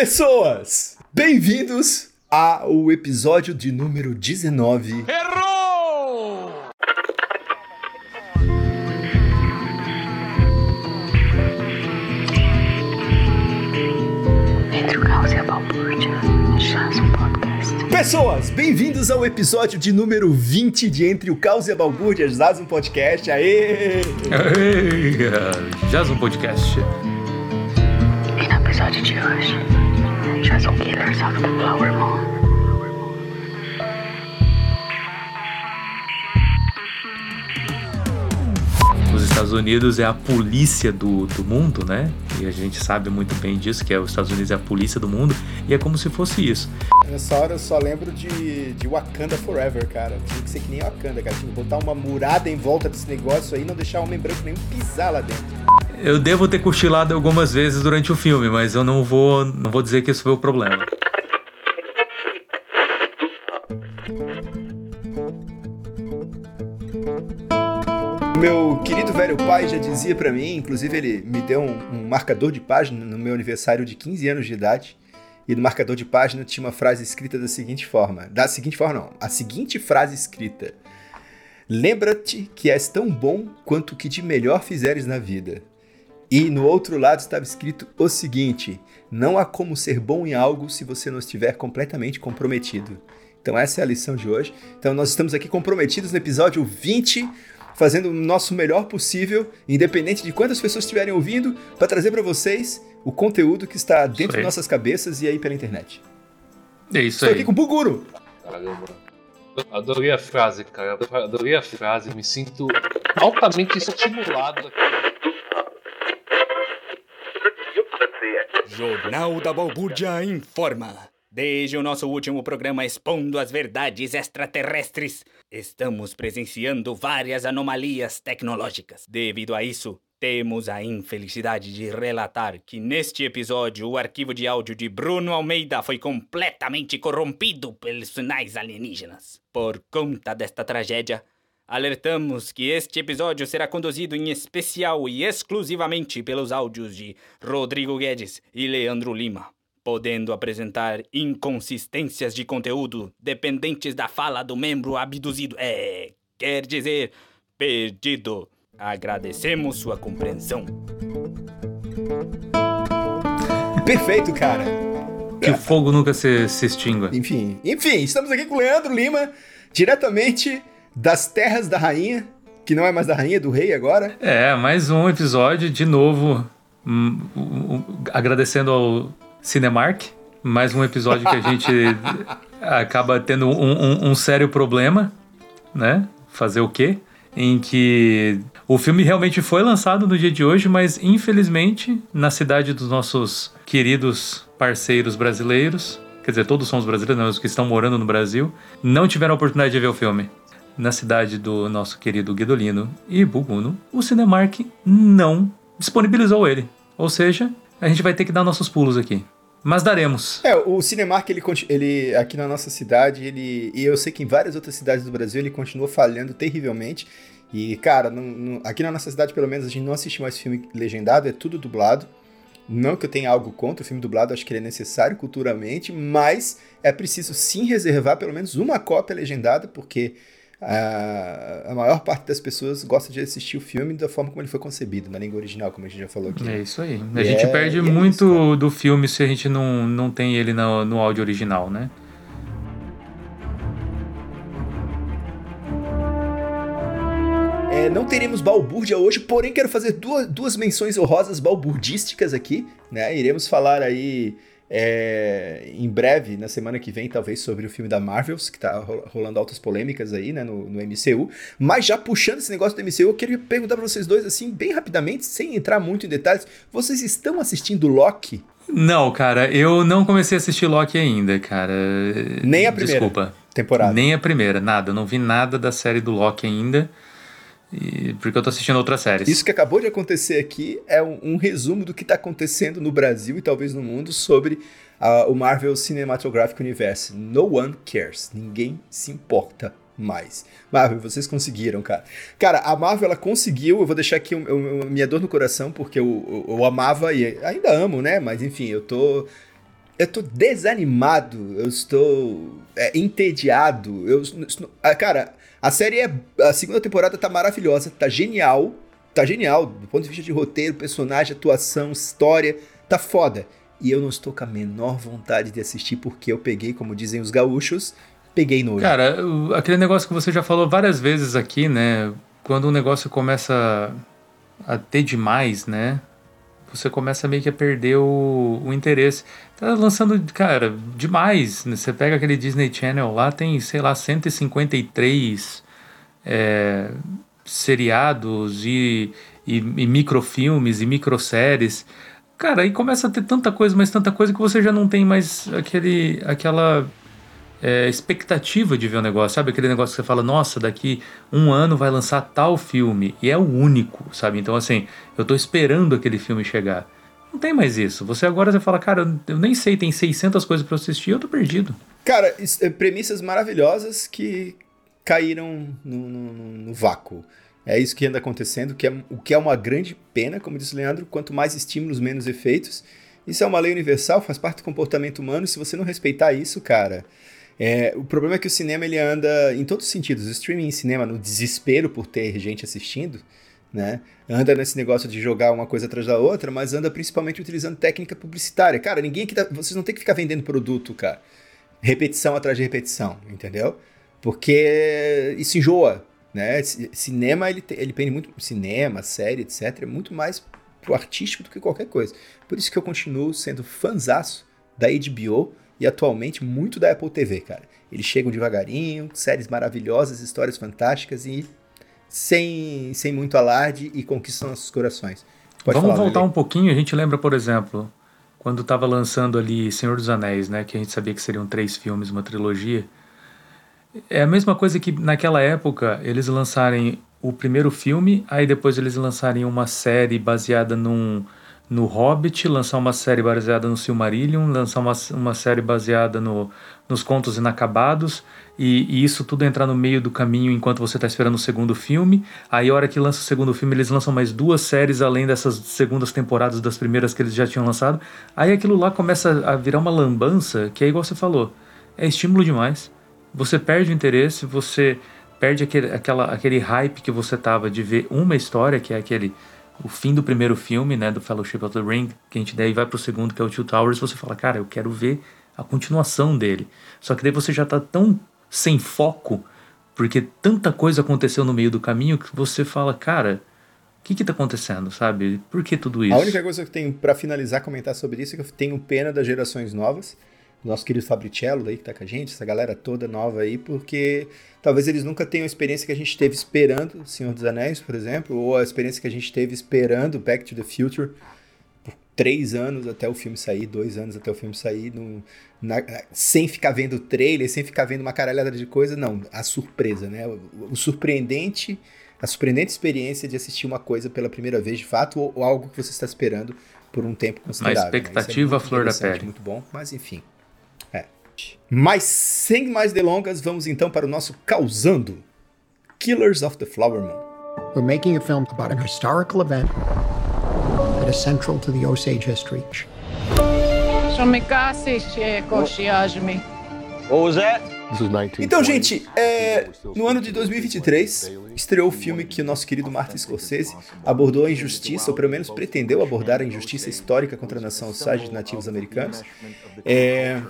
Pessoas, bem-vindos ao episódio de número 19. Errou! Pessoas, bem-vindos ao episódio de número 20 de Entre o Caos e a Balbúrdia, Jazz um Podcast. Aê! Aê! Jazz um Podcast. E no episódio de hoje, Um Killers of the Flower Moon. Estados Unidos é a polícia do, do mundo, né? E a gente sabe muito bem disso, que é os Estados Unidos é a polícia do mundo, e é como se fosse isso. Nessa hora eu só lembro de, de Wakanda Forever, cara. Tinha que ser que nem Wakanda, cara. Tinha que botar uma murada em volta desse negócio aí e não deixar o homem branco nem pisar lá dentro. Eu devo ter cochilado algumas vezes durante o filme, mas eu não vou, não vou dizer que isso foi o problema. Meu querido velho pai já dizia para mim, inclusive ele me deu um, um, marcador de página no meu aniversário de 15 anos de idade. E no marcador de página tinha uma frase escrita da seguinte forma: da seguinte forma, não, a seguinte frase escrita: Lembra-te que és tão bom quanto o que de melhor fizeres na vida. E no outro lado estava escrito o seguinte: Não há como ser bom em algo se você não estiver completamente comprometido. Então, essa é a lição de hoje. Então, nós estamos aqui comprometidos no episódio 20 fazendo o nosso melhor possível, independente de quantas pessoas estiverem ouvindo, para trazer para vocês o conteúdo que está dentro de nossas cabeças e aí pela internet. É isso Estou aí. aqui com o Buguro. Caramba. Adorei a frase, cara. Adorei a frase. Me sinto altamente estimulado aqui. Jornal da Balbúrdia informa. Desde o nosso último programa expondo as verdades extraterrestres, estamos presenciando várias anomalias tecnológicas. Devido a isso, temos a infelicidade de relatar que neste episódio o arquivo de áudio de Bruno Almeida foi completamente corrompido pelos sinais alienígenas. Por conta desta tragédia, alertamos que este episódio será conduzido em especial e exclusivamente pelos áudios de Rodrigo Guedes e Leandro Lima podendo apresentar inconsistências de conteúdo dependentes da fala do membro abduzido. É, quer dizer, perdido. Agradecemos sua compreensão. Perfeito, cara. Que o fogo nunca se, se extingua. Enfim, enfim, estamos aqui com o Leandro Lima, diretamente das terras da rainha, que não é mais da rainha, do rei agora. É, mais um episódio, de novo, um, um, um, agradecendo ao Cinemark, mais um episódio que a gente acaba tendo um, sério problema, né? Fazer o quê? Em que o filme realmente foi lançado no dia de hoje, mas infelizmente na cidade dos nossos queridos parceiros brasileiros, quer dizer, todos são os brasileiros, não, os que estão morando no Brasil, não tiveram a oportunidade de ver o filme. Na cidade do nosso querido Guidolino e Buguno, o Cinemark não disponibilizou ele. Ou seja, a gente vai ter que dar nossos pulos aqui. Mas daremos. É, o Cinemark, ele, ele aqui na nossa cidade, ele. E eu sei que em várias outras cidades do Brasil ele continua falhando terrivelmente. E, cara, não, não, aqui na nossa cidade, pelo menos, a gente não assiste mais filme legendado, é tudo dublado. Não que eu tenha algo contra o filme dublado, acho que ele é necessário culturalmente, mas é preciso sim reservar pelo menos uma cópia legendada, porque a, a maior parte das pessoas gosta de assistir o filme da forma como ele foi concebido, na língua original, como a gente já falou aqui. É isso aí. A e gente é, perde é muito isso, do filme se a gente não, não tem ele no, no áudio original, né? É, não teremos balbúrdia hoje, porém quero fazer duas, duas menções honrosas balburdísticas aqui, né? Iremos falar aí é, em breve, na semana que vem, talvez, sobre o filme da Marvels, que tá rolando altas polêmicas aí, né, no, no MCU. Mas já puxando esse negócio do MCU, eu queria perguntar pra vocês dois, assim, bem rapidamente, sem entrar muito em detalhes, vocês estão assistindo Loki? Não, cara, eu não comecei a assistir Loki ainda, cara. Nem a primeira Desculpa. temporada. Nem a primeira, nada. Eu não vi nada da série do Loki ainda. Porque eu tô assistindo outras séries. Isso que acabou de acontecer aqui é um, um resumo do que tá acontecendo no Brasil e talvez no mundo sobre uh, o Marvel Cinematographic Universe. No one cares. Ninguém se importa mais. Marvel, vocês conseguiram, cara. Cara, a Marvel, ela conseguiu, eu vou deixar aqui a minha dor no coração, porque eu, eu, eu, amava e ainda amo, né? Mas enfim, eu tô eu tô desanimado, eu estou é, entediado. Eu, cara, a série é. A segunda temporada tá maravilhosa, tá genial. Tá genial, do ponto de vista de roteiro, personagem, atuação, história, tá foda. E eu não estou com a menor vontade de assistir porque eu peguei, como dizem os gaúchos, peguei nojo. Cara, aquele negócio que você já falou várias vezes aqui, né? Quando um negócio começa a ter demais, né? Você começa meio que a perder o, o interesse. Tá lançando, cara, demais. Né? Você pega aquele Disney Channel lá, tem, sei lá, 153 é, seriados e, e, e microfilmes e microséries. Cara, aí começa a ter tanta coisa, mas tanta coisa que você já não tem mais aquele, aquela é, expectativa de ver o negócio, sabe? Aquele negócio que você fala, nossa, daqui um ano vai lançar tal filme, e é o único, sabe? Então, assim, eu tô esperando aquele filme chegar. Não tem mais isso. Você agora você fala, cara, eu nem sei, tem 600 coisas para assistir, eu tô perdido. Cara, é, premissas maravilhosas que caíram no, no, no vácuo. É isso que anda acontecendo, que é, o que é uma grande pena, como disse o Leandro, quanto mais estímulos, menos efeitos. Isso é uma lei universal, faz parte do comportamento humano, se você não respeitar isso, cara, é, o problema é que o cinema ele anda em todos os sentidos. O streaming em cinema, no desespero por ter gente assistindo, né? Anda nesse negócio de jogar uma coisa atrás da outra, mas anda principalmente utilizando técnica publicitária. Cara, ninguém aqui tá, Vocês não tem que ficar vendendo produto, cara. Repetição atrás de repetição, entendeu? Porque isso enjoa, né? Cinema, ele, ele pende muito. Cinema, série, etc. É muito mais pro artístico do que qualquer coisa. Por isso que eu continuo sendo fanzaço da HBO e atualmente muito da Apple TV, cara. Eles chegam devagarinho, séries maravilhosas, histórias fantásticas e sem, sem muito alarde e conquistam nossos corações. Pode Vamos falar, voltar um pouquinho, a gente lembra, por exemplo, quando estava lançando ali Senhor dos Anéis, né, que a gente sabia que seriam três filmes, uma trilogia. É a mesma coisa que naquela época eles lançarem o primeiro filme, aí depois eles lançarem uma série baseada num no Hobbit, lançar uma série baseada no Silmarillion, lançar uma, uma série baseada no, nos Contos Inacabados, e, e, isso tudo entrar no meio do caminho enquanto você está esperando o segundo filme. Aí, a hora que lança o segundo filme, eles lançam mais duas séries além dessas segundas temporadas das primeiras que eles já tinham lançado. Aí aquilo lá começa a virar uma lambança, que é igual você falou, é estímulo demais. Você perde o interesse, você perde aquele, aquela, aquele hype que você tava de ver uma história, que é aquele o fim do primeiro filme, né, do Fellowship of the Ring, que a gente daí vai pro segundo, que é o Two Towers, você fala, cara, eu quero ver a continuação dele. Só que daí você já tá tão sem foco, porque tanta coisa aconteceu no meio do caminho que você fala, cara, o que que tá acontecendo, sabe? Por que tudo isso? A única coisa que eu tenho para finalizar comentar sobre isso é que eu tenho pena das gerações novas, nosso querido Fabricello aí que tá com a gente, essa galera toda nova aí, porque talvez eles nunca tenham a experiência que a gente teve esperando Senhor dos Anéis, por exemplo, ou a experiência que a gente teve esperando Back to the Future por três anos até o filme sair, dois anos até o filme sair, no, na, sem ficar vendo o trailer, sem ficar vendo uma caralhada de coisa, não, a surpresa, né? O, o surpreendente, a surpreendente experiência de assistir uma coisa pela primeira vez, de fato, ou, ou algo que você está esperando por um tempo considerável. Uma expectativa né? é flor da pele. Muito bom, mas enfim. Mas sem mais delongas, vamos então para o nosso Causando Killers of the Flower Moon. We're making a film about an historical event that is central to the Osage history. What was that? Então, gente, é, no ano de 2023, estreou o filme que o nosso querido Martin Scorsese abordou a injustiça, ou pelo menos pretendeu abordar a injustiça histórica contra a nação Osage nativos americanos. É,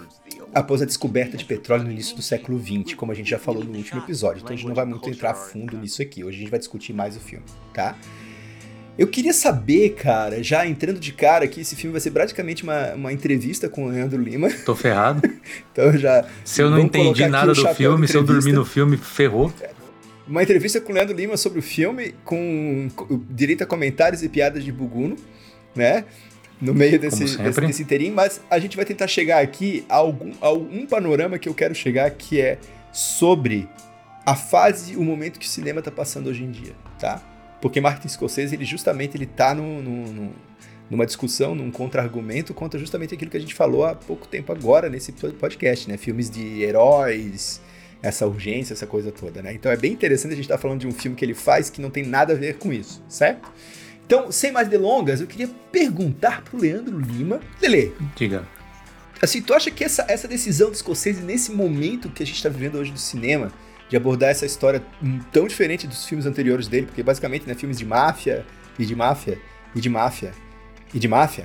após a descoberta de petróleo no início do século XX, como a gente já falou no último episódio. Então a gente não vai muito entrar fundo nisso aqui. Hoje a gente vai discutir mais o filme, tá? Eu queria saber, cara, já entrando de cara aqui, esse filme vai ser praticamente uma, uma entrevista com o Leandro Lima. Tô ferrado. então já. Se eu não entendi nada do filme, se eu dormir no filme, ferrou. Uma entrevista com o Leandro Lima sobre o filme, com direito a comentários e piadas de Buguno, né? No meio desse, desse, desse inteirinho, mas a gente vai tentar chegar aqui a algum, a algum panorama que eu quero chegar, que é sobre a fase, o momento que o cinema está passando hoje em dia, tá? Porque Martin Scorsese, ele justamente ele tá no, no, no, numa discussão, num contra-argumento contra justamente aquilo que a gente falou há pouco tempo agora nesse podcast, né? Filmes de heróis, essa urgência, essa coisa toda, né? Então é bem interessante a gente estar tá falando de um filme que ele faz que não tem nada a ver com isso, certo? Então, sem mais delongas, eu queria perguntar pro Leandro Lima. Lele. Diga. Assim, tu acha que essa, essa decisão do Scorsese, nesse momento que a gente tá vivendo hoje do cinema, de abordar essa história tão diferente dos filmes anteriores dele, porque basicamente, né, filmes de máfia e de máfia e de máfia e de máfia.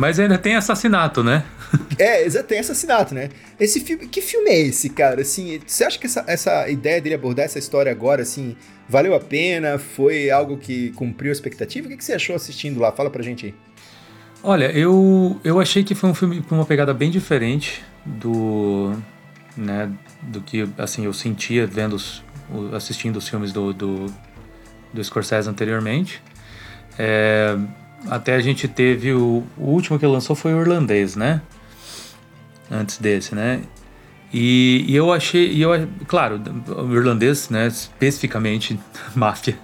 Mas ainda tem assassinato, né? é, tem assassinato, né? Esse filme, que filme é esse, cara? Assim, você acha que essa, essa ideia dele abordar essa história agora, assim, valeu a pena? Foi algo que cumpriu a expectativa? O que, que você achou assistindo lá? Fala pra gente aí. Olha, eu, eu achei que foi um filme com uma pegada bem diferente do, né, do que assim eu sentia vendo os, assistindo os filmes do, do, do Scorsese anteriormente. É, até a gente teve o, o último que lançou foi o irlandês, né? Antes desse, né? E, e eu achei, e eu, claro, o irlandês, né? Especificamente máfia.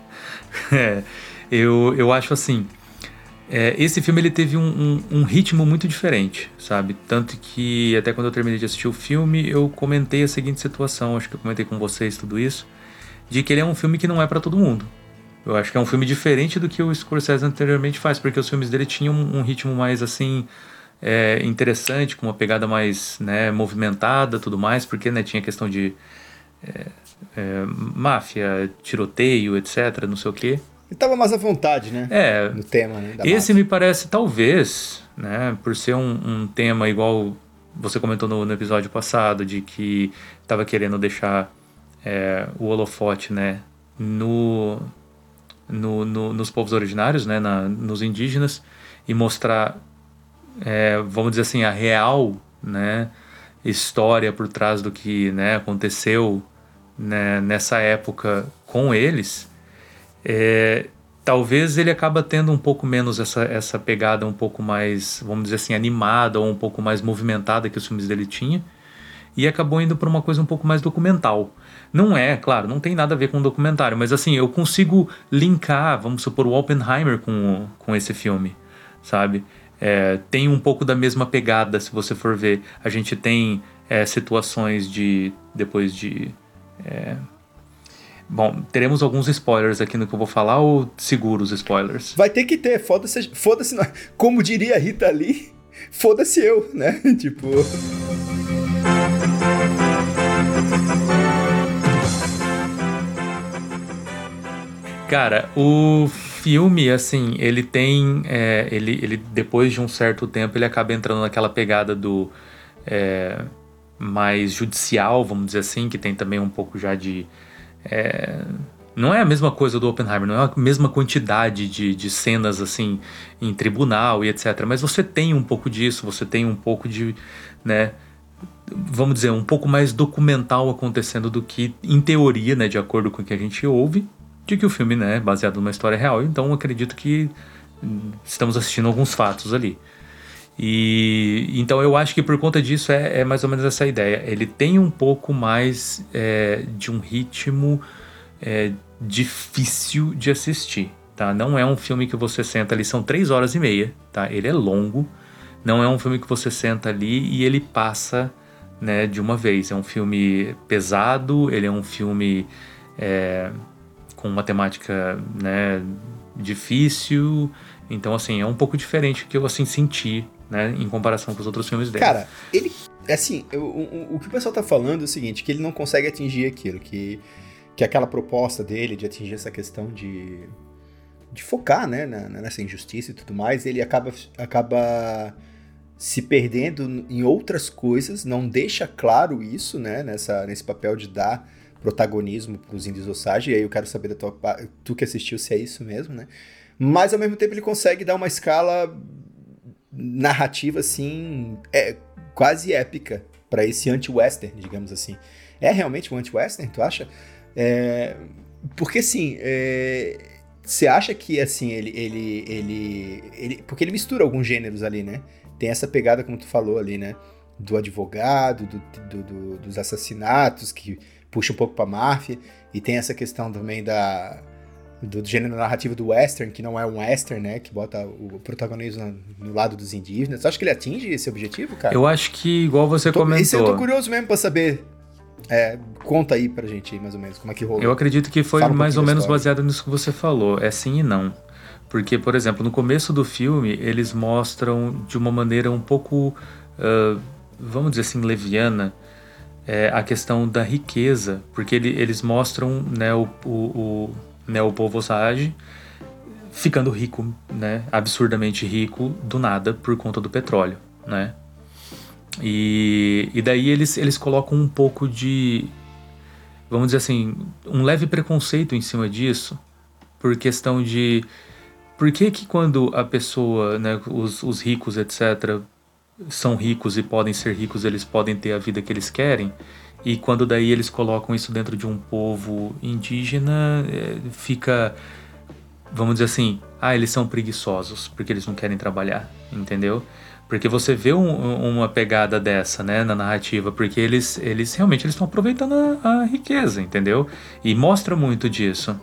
É, eu, eu acho assim. É, esse filme ele teve um, um, um, ritmo muito diferente, sabe? Tanto que até quando eu terminei de assistir o filme, eu comentei a seguinte situação, acho que eu comentei com vocês tudo isso, de que ele é um filme que não é para todo mundo. Eu acho que é um filme diferente do que o Scorsese anteriormente faz, porque os filmes dele tinham um, ritmo mais assim é, interessante, com uma pegada mais né, movimentada, tudo mais, porque né, tinha questão de é, é, máfia, tiroteio, etc, não sei o quê. Ele tava mais à vontade, né? É. No tema, né? esse máfia. me parece, talvez, né? Por ser um, um tema igual você comentou no, no, episódio passado, de que estava querendo deixar é, o holofote, né? No, no, no, nos povos originários, né? Na, nos indígenas, e mostrar, é, vamos dizer assim, a real, né? História por trás do que né, aconteceu né, nessa época com eles é, talvez ele acaba tendo um pouco menos essa, essa pegada um pouco mais, vamos dizer assim, animada ou um pouco mais movimentada que os filmes dele tinha e acabou indo para uma coisa um pouco mais documental. Não é, claro, não tem nada a ver com um documentário, mas assim, eu consigo linkar, vamos supor, o Oppenheimer com, com esse filme, sabe? É, tem um pouco da mesma pegada, se você for ver. A gente tem é, situações de, depois de... É, Bom, teremos alguns spoilers aqui no que eu vou falar ou seguro os spoilers? Vai ter que ter, foda-se, foda-se, como diria Rita Lee, foda-se eu, né? tipo. Cara, o filme, assim, ele tem. É, ele, ele, depois de um certo tempo, ele acaba entrando naquela pegada do. É, mais judicial, vamos dizer assim, que tem também um pouco já de é, não é a mesma coisa do Oppenheimer, não é a mesma quantidade de, de cenas assim em tribunal e etc. Mas você tem um pouco disso, você tem um pouco de, né, vamos dizer, um pouco mais documental acontecendo do que em teoria, né, de acordo com o que a gente ouve, de que o filme né, é baseado numa história real. Então acredito que estamos assistindo alguns fatos ali. E então eu acho que por conta disso é, é mais ou menos essa ideia. Ele tem um pouco mais é, de um ritmo é, difícil de assistir, tá? Não é um filme que você senta ali, são três horas e meia, tá? Ele é longo, não é um filme que você senta ali e ele passa né, de uma vez. É um filme pesado, ele é um filme é, com uma temática né, difícil, então assim, é um pouco diferente que eu assim senti né, em comparação com os outros filmes dele. Cara, ele. Assim, o, o, o, que o pessoal tá falando é o seguinte: que ele não consegue atingir aquilo, que, que aquela proposta dele de atingir essa questão de. de focar, né, nessa injustiça e tudo mais, ele acaba. acaba se perdendo em outras coisas, não deixa claro isso, né, nessa, nesse papel de dar protagonismo para os índios Osage, e aí eu quero saber da tua tu que assistiu se é isso mesmo, né? Mas ao mesmo tempo ele consegue dar uma escala narrativa assim é quase épica para esse anti-western, digamos assim. É realmente um anti-western, tu acha? É, porque assim, é, você acha que assim ele, ele, ele, ele, porque ele mistura alguns gêneros ali, né? Tem essa pegada como tu falou ali, né? Do advogado, do, do, do dos assassinatos que puxa um pouco para máfia e tem essa questão também da do, do, gênero narrativo do western, que não é um western, né? Que bota o protagonismo no, no lado dos indígenas. Você acha que ele atinge esse objetivo, cara? Eu acho que, igual você tô, comentou... Esse eu tô curioso mesmo pra saber. É, conta aí pra gente, mais ou menos, como é que rolou. Eu acredito que foi um mais ou menos baseado nisso que você falou. É sim e não. Porque, por exemplo, no começo do filme, eles mostram de uma maneira um pouco... Uh, vamos dizer assim, leviana é, a questão da riqueza, porque ele, eles mostram né, o, o, o, né, o povo Osage ficando rico, né, absurdamente rico do nada por conta do petróleo, né? E, e daí eles, eles colocam um pouco de, vamos dizer assim, um leve preconceito em cima disso, por questão de por que que quando a pessoa, né, os, os ricos, etc., são ricos e podem ser ricos, eles podem ter a vida que eles querem. E quando daí eles colocam isso dentro de um povo indígena, é, fica, vamos dizer assim, ah, eles são preguiçosos porque eles não querem trabalhar, entendeu? Porque você vê um, uma pegada dessa, né, na narrativa, porque eles, eles realmente eles estão aproveitando a, a riqueza, entendeu? E mostra muito disso.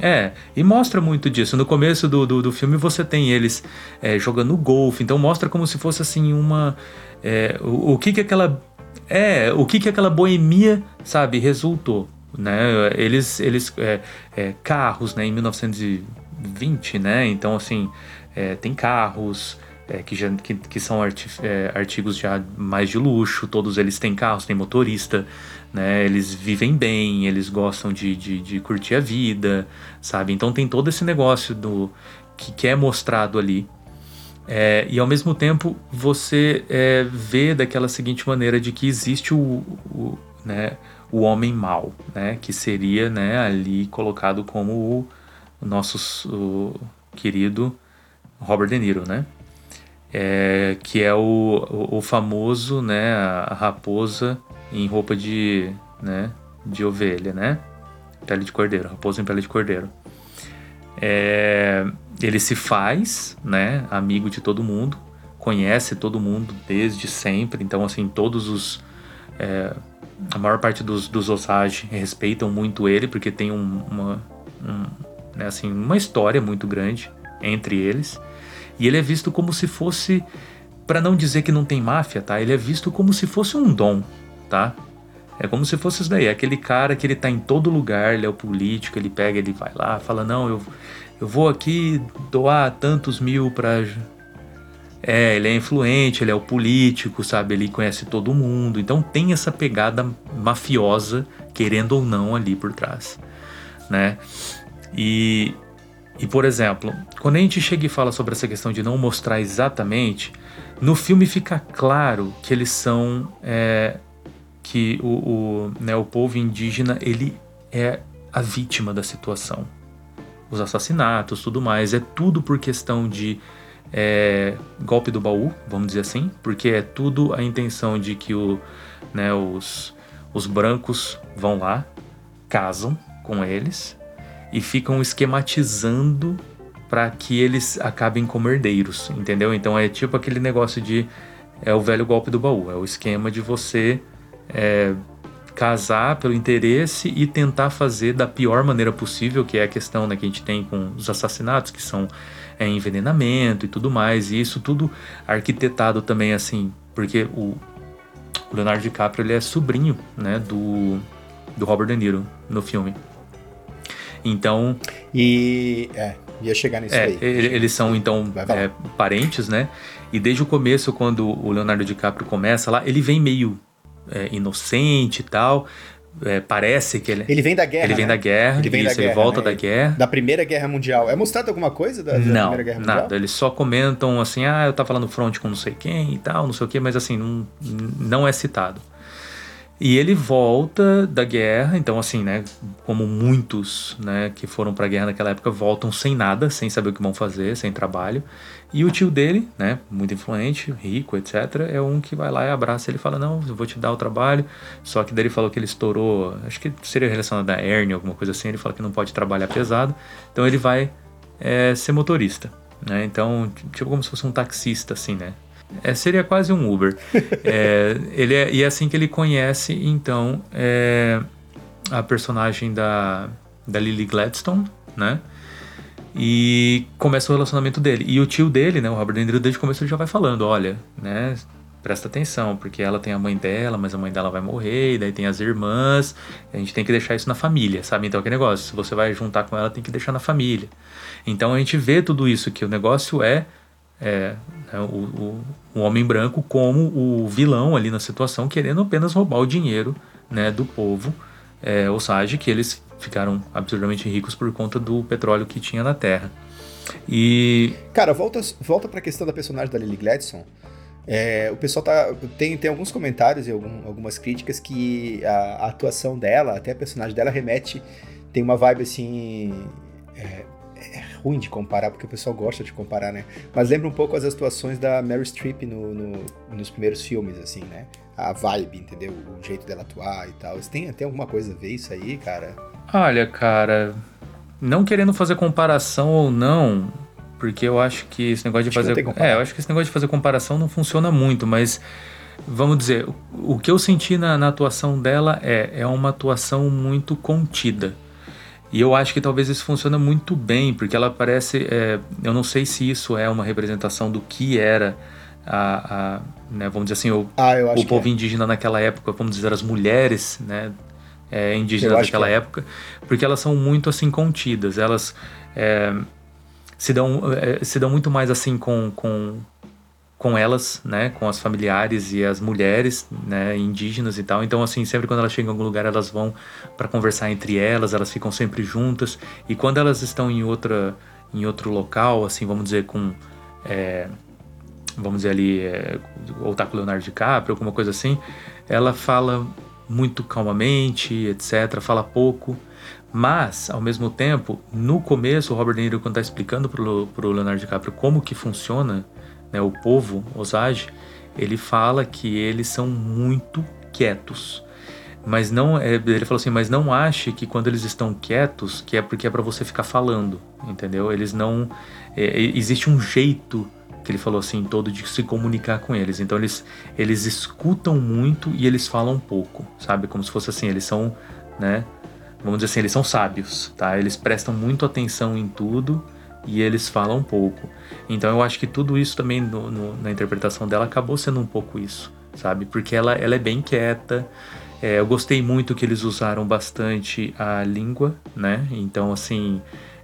É, e mostra muito disso. No começo do, do, do filme você tem eles é, jogando golfe, então mostra como se fosse assim uma. É, o, o, que que aquela. É, o que que aquela boemia, sabe, resultou. Né? Eles. eles é, é carros, né, em 1920, né? Então, assim, é, tem carros. É, que, já, que, que são artigos já mais de luxo, todos eles têm carros, têm motorista, né? Eles vivem bem, eles gostam de, de, de curtir a vida, sabe? Então tem todo esse negócio do que, que é mostrado ali. É, e ao mesmo tempo você é, vê daquela seguinte maneira de que existe o, o, né, o homem mau, né? Que seria né, ali colocado como o, nosso o querido Robert De Niro, né? É, que é o, o, o, famoso, né, a raposa em roupa de, né, de ovelha, né? Pele de cordeiro, raposa em pele de cordeiro. É, ele se faz, né, amigo de todo mundo, conhece todo mundo desde sempre, então assim todos os é, a maior parte dos, dos Osage respeitam muito ele porque tem um, uma um, né, assim uma história muito grande entre eles e ele é visto como se fosse para não dizer que não tem máfia, tá? Ele é visto como se fosse um dom, tá? É como se fosse isso daí, é aquele cara que ele tá em todo lugar, ele é o político, ele pega, ele vai lá, fala, não, eu, eu vou aqui doar tantos mil pra... É, ele é influente, ele é o político, sabe? Ele conhece todo mundo, então tem essa pegada mafiosa, querendo ou não, ali por trás, né? E, e por exemplo, quando a gente chega e fala sobre essa questão de não mostrar exatamente, no filme fica claro que eles são é, que o, o, né, o povo indígena ele é a vítima da situação. Os assassinatos, tudo mais, é tudo por questão de é, golpe do baú, vamos dizer assim, porque é tudo a intenção de que o, né, os, os brancos vão lá, casam com eles e ficam esquematizando para que eles acabem como herdeiros, entendeu? Então é tipo aquele negócio de é o velho golpe do baú, é o esquema de você é, casar pelo interesse e tentar fazer da pior maneira possível, que é a questão né, que a gente tem com os assassinatos, que são é, envenenamento e tudo mais, e isso tudo arquitetado também assim, porque o, Leonardo DiCaprio ele é sobrinho né, do, do Robert De Niro no filme. Então. E. É, ia chegar nisso é, aí. Eles são, então, é, parentes, né? E desde o começo, quando o Leonardo DiCaprio começa lá, ele vem meio é, inocente e tal. É, parece que ele. Ele vem da guerra. Ele vem né? da guerra. Ele vem isso, da guerra. Ele volta né? da guerra. Da Primeira Guerra Mundial. É mostrado alguma coisa da, da não, Primeira Guerra Mundial? Nada. Eles só comentam assim: ah, eu tava lá no front com não sei quem e tal, não sei o que, mas assim, não, não é citado. E ele volta da guerra, então assim, né, como muitos, né, que foram para a guerra naquela época voltam sem nada, sem saber o que vão fazer, sem trabalho. E o tio dele, né, muito influente, rico, etc, é um que vai lá e abraça ele e fala: "Não, eu vou te dar o trabalho". Só que daí ele falou que ele estourou, acho que seria relacionado a hernia, alguma coisa assim, ele fala que não pode trabalhar pesado. Então ele vai é, ser motorista, né? Então, tipo como se fosse um taxista assim, né? É, seria quase um Uber. é, ele é, e é assim que ele conhece, então, é, a personagem da, da Lily Gladstone, né? E começa o relacionamento dele. E o tio dele, né, o Robert De Niro, desde o começo ele já vai falando, olha, né, presta atenção, porque ela tem a mãe dela, mas a mãe dela vai morrer, e daí tem as irmãs, a gente tem que deixar isso na família, sabe? Então, que negócio, se você vai juntar com ela, tem que deixar na família. Então, a gente vê tudo isso, que o negócio é é, né, o, o, o, homem branco como o vilão ali na situação, querendo apenas roubar o dinheiro né, do povo é, Osage, que eles ficaram absurdamente ricos por conta do petróleo que tinha na Terra. E. Cara, volta, volta pra questão da personagem da Lily Gladstone. É, o pessoal tá. Tem, tem alguns comentários e algum, algumas críticas que a, a, atuação dela, até a personagem dela, remete. Tem uma vibe assim. É, ruim de comparar, porque o pessoal gosta de comparar, né? Mas lembra um pouco as atuações da Mary Streep no, no, nos primeiros filmes, assim, né? A vibe, entendeu? O jeito dela atuar e tal. Tem, tem alguma coisa a ver isso aí, cara? Olha, cara, não querendo fazer comparação ou não, porque eu acho que esse negócio de acho fazer. É, eu acho que esse negócio de fazer comparação não funciona muito, mas vamos dizer, o que eu senti na, na atuação dela é, é uma atuação muito contida. E eu acho que talvez isso funcione muito bem, porque ela parece. É, eu não sei se isso é uma representação do que era a, a né, vamos dizer assim, o, ah, o povo é. indígena naquela época, vamos dizer, as mulheres, né, é, indígenas daquela é. época, porque elas são muito assim contidas, elas é, se, dão, é, se dão muito mais assim com, com, com elas, né, com as familiares e as mulheres, né, indígenas e tal. Então assim, sempre quando elas chegam em algum lugar, elas vão para conversar entre elas, elas ficam sempre juntas. E quando elas estão em outra em outro local, assim, vamos dizer com é, vamos dizer ali, é, ou tá com Leonardo DiCaprio, alguma coisa assim, ela fala muito calmamente, etc. Fala pouco. Mas, ao mesmo tempo, no começo, o Robert De Niro, quando está explicando para o Leonardo DiCaprio como que funciona né, o povo Osage, ele fala que eles são muito quietos. Mas não, é, ele falou assim, mas não ache que quando eles estão quietos, que é porque é para você ficar falando, entendeu? Eles não, é, existe um jeito que ele falou assim, todo de se comunicar com eles. Então eles, eles escutam muito e eles falam pouco, sabe? Como se fosse assim, eles são, né? Vamos dizer assim, eles são sábios, tá? Eles prestam muito atenção em tudo e eles falam pouco. Então eu acho que tudo isso também no, no, na interpretação dela acabou sendo um pouco isso, sabe? Porque ela, ela é bem quieta. É, eu gostei muito que eles usaram bastante a língua, né? Então, assim,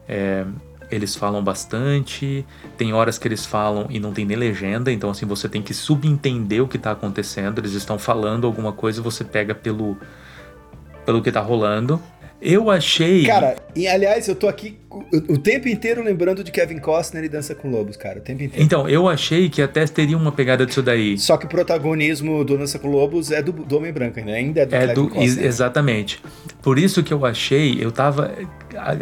é, eles falam bastante, tem horas que eles falam e não tem nem legenda, então assim você tem que subentender o que está acontecendo. Eles estão falando alguma coisa e você pega pelo pelo que está rolando. Eu achei. Cara, e aliás, eu tô aqui o, o, tempo inteiro lembrando de Kevin Costner e Dança com Lobos, cara. O tempo inteiro. Então, eu achei que até teria uma pegada disso daí. Só que o protagonismo do Dança com Lobos é do, do Homem Branco, né? Ainda é do, é Kevin do Costner. Exatamente. Por isso que eu achei, eu tava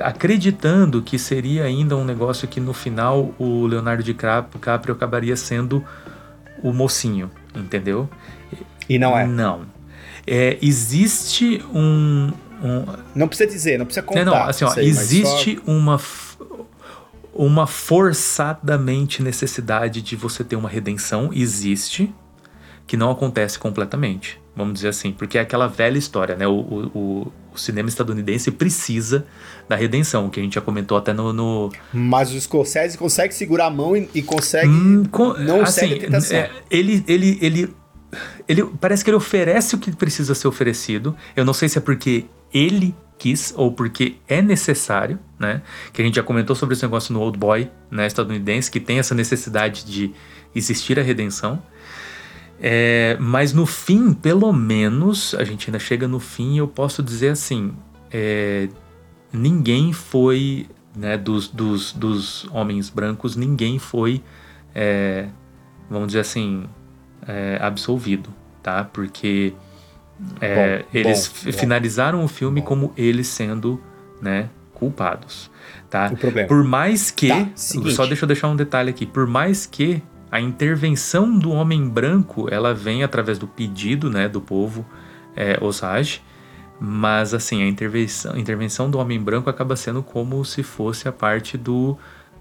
acreditando que seria ainda um negócio que no final o Leonardo DiCaprio acabaria sendo o mocinho, entendeu? E não é? Não. É, existe um, um, Não precisa dizer, não precisa contar. Não, não assim, ó, aí, existe só... uma uma forçadamente necessidade de você ter uma redenção existe que não acontece completamente, vamos dizer assim, porque é aquela velha história, né? O, o, o cinema estadunidense precisa da redenção, que a gente já comentou até no. no... Mas o Scorsese consegue segurar a mão e, e consegue. Hum, com, não assim, é, ele, ele, ele, ele. Parece que ele oferece o que precisa ser oferecido. Eu não sei se é porque ele quis ou porque é necessário, né? Que a gente já comentou sobre esse negócio no Old Boy, né, estadunidense, que tem essa necessidade de existir a redenção. É, mas no fim, pelo menos, a gente ainda chega no fim, eu posso dizer assim: é, ninguém foi, né, dos, dos, dos homens brancos, ninguém foi, é, vamos dizer assim, é, absolvido, tá? Porque é, bom, eles bom, finalizaram bom. o filme como eles sendo, né, culpados, tá? O problema. Por mais que, tá, só deixa eu deixar um detalhe aqui, por mais que a intervenção do homem branco, ela vem através do pedido, né, do povo é, Osage, mas assim, a intervenção, a intervenção do homem branco acaba sendo como se fosse a parte do,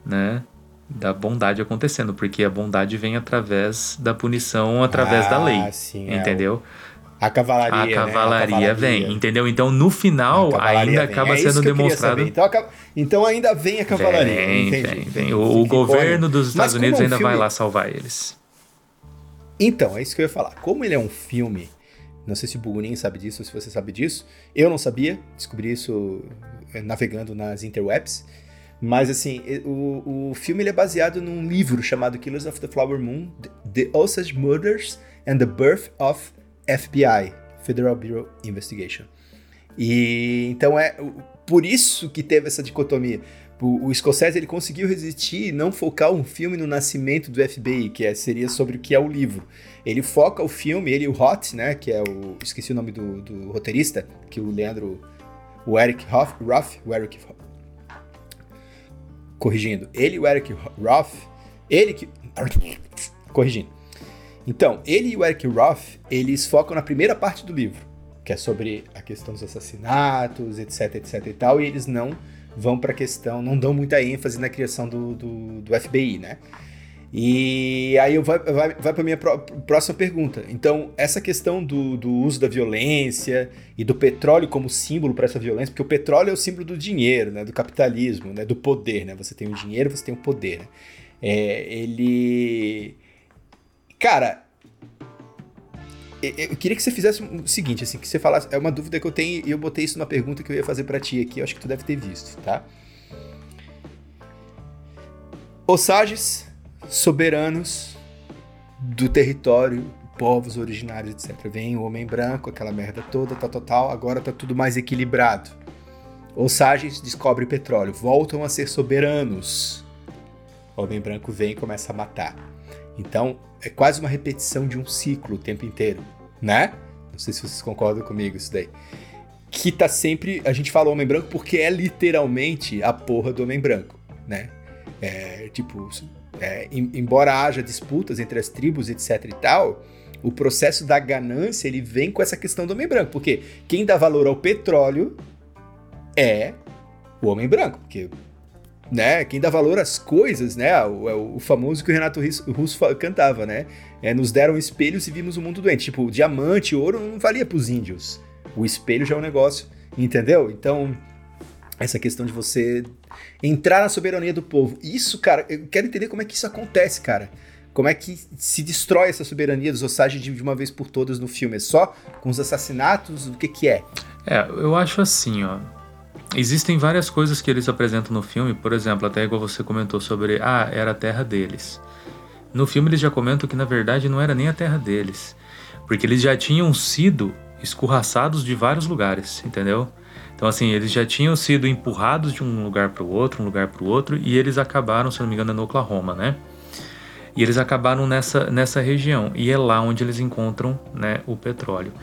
né, da bondade acontecendo, porque a bondade vem através da punição, através ah, da lei, sim, é entendeu? É a cavalaria, a cavalaria, né? a cavalaria vem, entendeu? Então no final ainda vem. acaba é sendo demonstrado. Então, então, ainda vem a cavalaria. Vem, vem, vem. O, o governo dos Estados Unidos é um ainda filme... vai lá salvar eles. Então, é isso que eu ia falar. Como ele é um filme, não sei se o Bugunin sabe disso ou se você sabe disso, eu não sabia, descobri isso eh, navegando nas interwebs, Mas assim, o, o filme é baseado num livro chamado Killers of the Flower Moon, The Osage Murders and the Birth of FBI, Federal Bureau Investigation. E então é por isso que teve essa dicotomia. O, o Scorsese ele conseguiu resistir e não focar um filme no nascimento do FBI, que é, seria sobre o que é o livro. Ele foca o filme, ele o Hot, né, que é o esqueci o nome do, do roteirista, que o Leandro, o Eric Hoff, Ruff, o Eric corrigindo, ele o Eric Roth, ele que corrigindo. Então, ele e o Eric Roth, eles focam na primeira parte do livro, que é sobre a questão dos assassinatos, etc, etc e tal, e eles não vão para a questão, não dão muita ênfase na criação do, do, do FBI, né? E aí vai, vai, vai para minha próxima pergunta. Então, essa questão do, do uso da violência e do petróleo como símbolo para essa violência, porque o petróleo é o símbolo do dinheiro, né, do capitalismo, né, do poder. Né? Você tem o dinheiro, você tem o poder. Né? É, ele. Cara, eu queria que você fizesse o seguinte, assim, que você falasse. É uma dúvida que eu tenho e eu botei isso numa pergunta que eu ia fazer para ti aqui. Eu acho que tu deve ter visto, tá? Osages soberanos do território, povos originários, etc. Vem o homem branco, aquela merda toda, tal, tal, tal, agora tá tudo mais equilibrado. Osages descobre petróleo, voltam a ser soberanos. O homem branco vem e começa a matar. Então, é quase uma repetição de um ciclo o tempo inteiro, né? Não sei se vocês concordam comigo isso daí. Que tá sempre. A gente fala homem branco porque é literalmente a porra do homem branco, né? É, tipo, é, embora haja disputas entre as tribos, etc e tal, o processo da ganância ele vem com essa questão do homem branco, porque quem dá valor ao petróleo é o homem branco, porque né, quem dá valor às coisas, né, o, é o famoso que o Renato Russo cantava, né, é, nos deram espelhos e vimos o mundo doente, tipo, diamante, ouro não valia para os índios, o espelho já é um negócio, entendeu? Então, essa questão de você entrar na soberania do povo. Isso, cara, eu quero entender como é que isso acontece, cara. Como é que se destrói essa soberania dos Osage de uma vez por todas no filme? É só com os assassinatos? O que que é? É, eu acho assim, ó. Existem várias coisas que eles apresentam no filme, por exemplo, até igual você comentou sobre, ah, era a terra deles. No filme eles já comentam que na verdade não era nem a terra deles, porque eles já tinham sido escorraçados de vários lugares, entendeu? Então, assim, eles já tinham sido empurrados de um lugar para o outro, um lugar para o outro, e eles acabaram, se não me engano, é no Oklahoma, né? E eles acabaram nessa, nessa região, e é lá onde eles encontram né, o petróleo.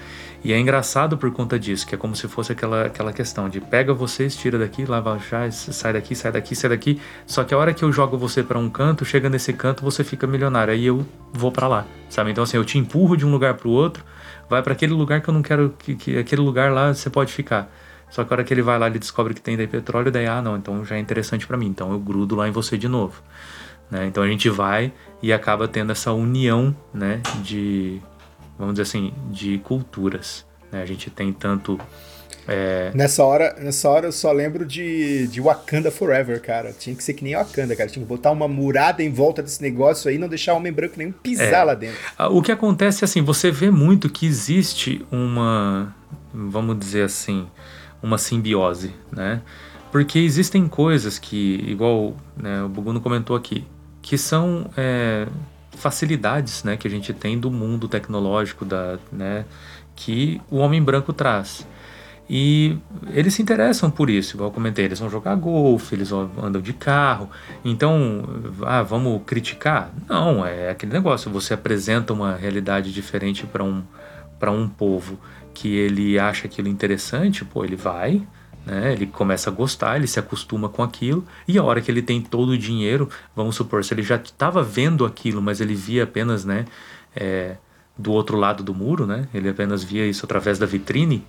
E é engraçado por conta disso, que é como se fosse aquela, aquela questão de pega vocês, tira daqui, lava já, sai daqui, sai daqui, sai daqui. Só que a hora que eu jogo você para um canto, chega nesse canto, você fica milionário. Aí eu vou para lá, sabe? Então assim, eu te empurro de um lugar para o outro, vai para aquele lugar que eu não quero que, que aquele lugar lá você pode ficar. Só que a hora que ele vai lá, ele descobre que tem daí petróleo, daí, ah, não, então já é interessante para mim, então eu grudo lá em você de novo. Né? Então a gente vai e acaba tendo essa união, né, de, vamos dizer assim, de culturas. Né? A gente tem tanto... É... Nessa, hora, nessa hora eu só lembro de, de Wakanda Forever, cara. Tinha que ser que nem Wakanda, cara. Tinha que botar uma murada em volta desse negócio aí não deixar o homem branco nem pisar é. lá dentro. O que acontece é assim, você vê muito que existe uma, vamos dizer assim, uma simbiose, né? Porque existem coisas que, igual né, o Buguno comentou aqui, que são é, facilidades né, que a gente tem do mundo tecnológico da, né, que o homem branco traz. E eles se interessam por isso, igual eu comentei, eles vão jogar golfe, eles andam de carro. Então, ah, vamos criticar? Não, é aquele negócio, você apresenta uma realidade diferente para um, um povo que ele acha aquilo interessante, pô, ele vai, né? Ele começa a gostar, ele se acostuma com aquilo, e a hora que ele tem todo o dinheiro, vamos supor, se ele já estava vendo aquilo, mas ele via apenas, né, é, do outro lado do muro, né? Ele apenas via isso através da vitrine.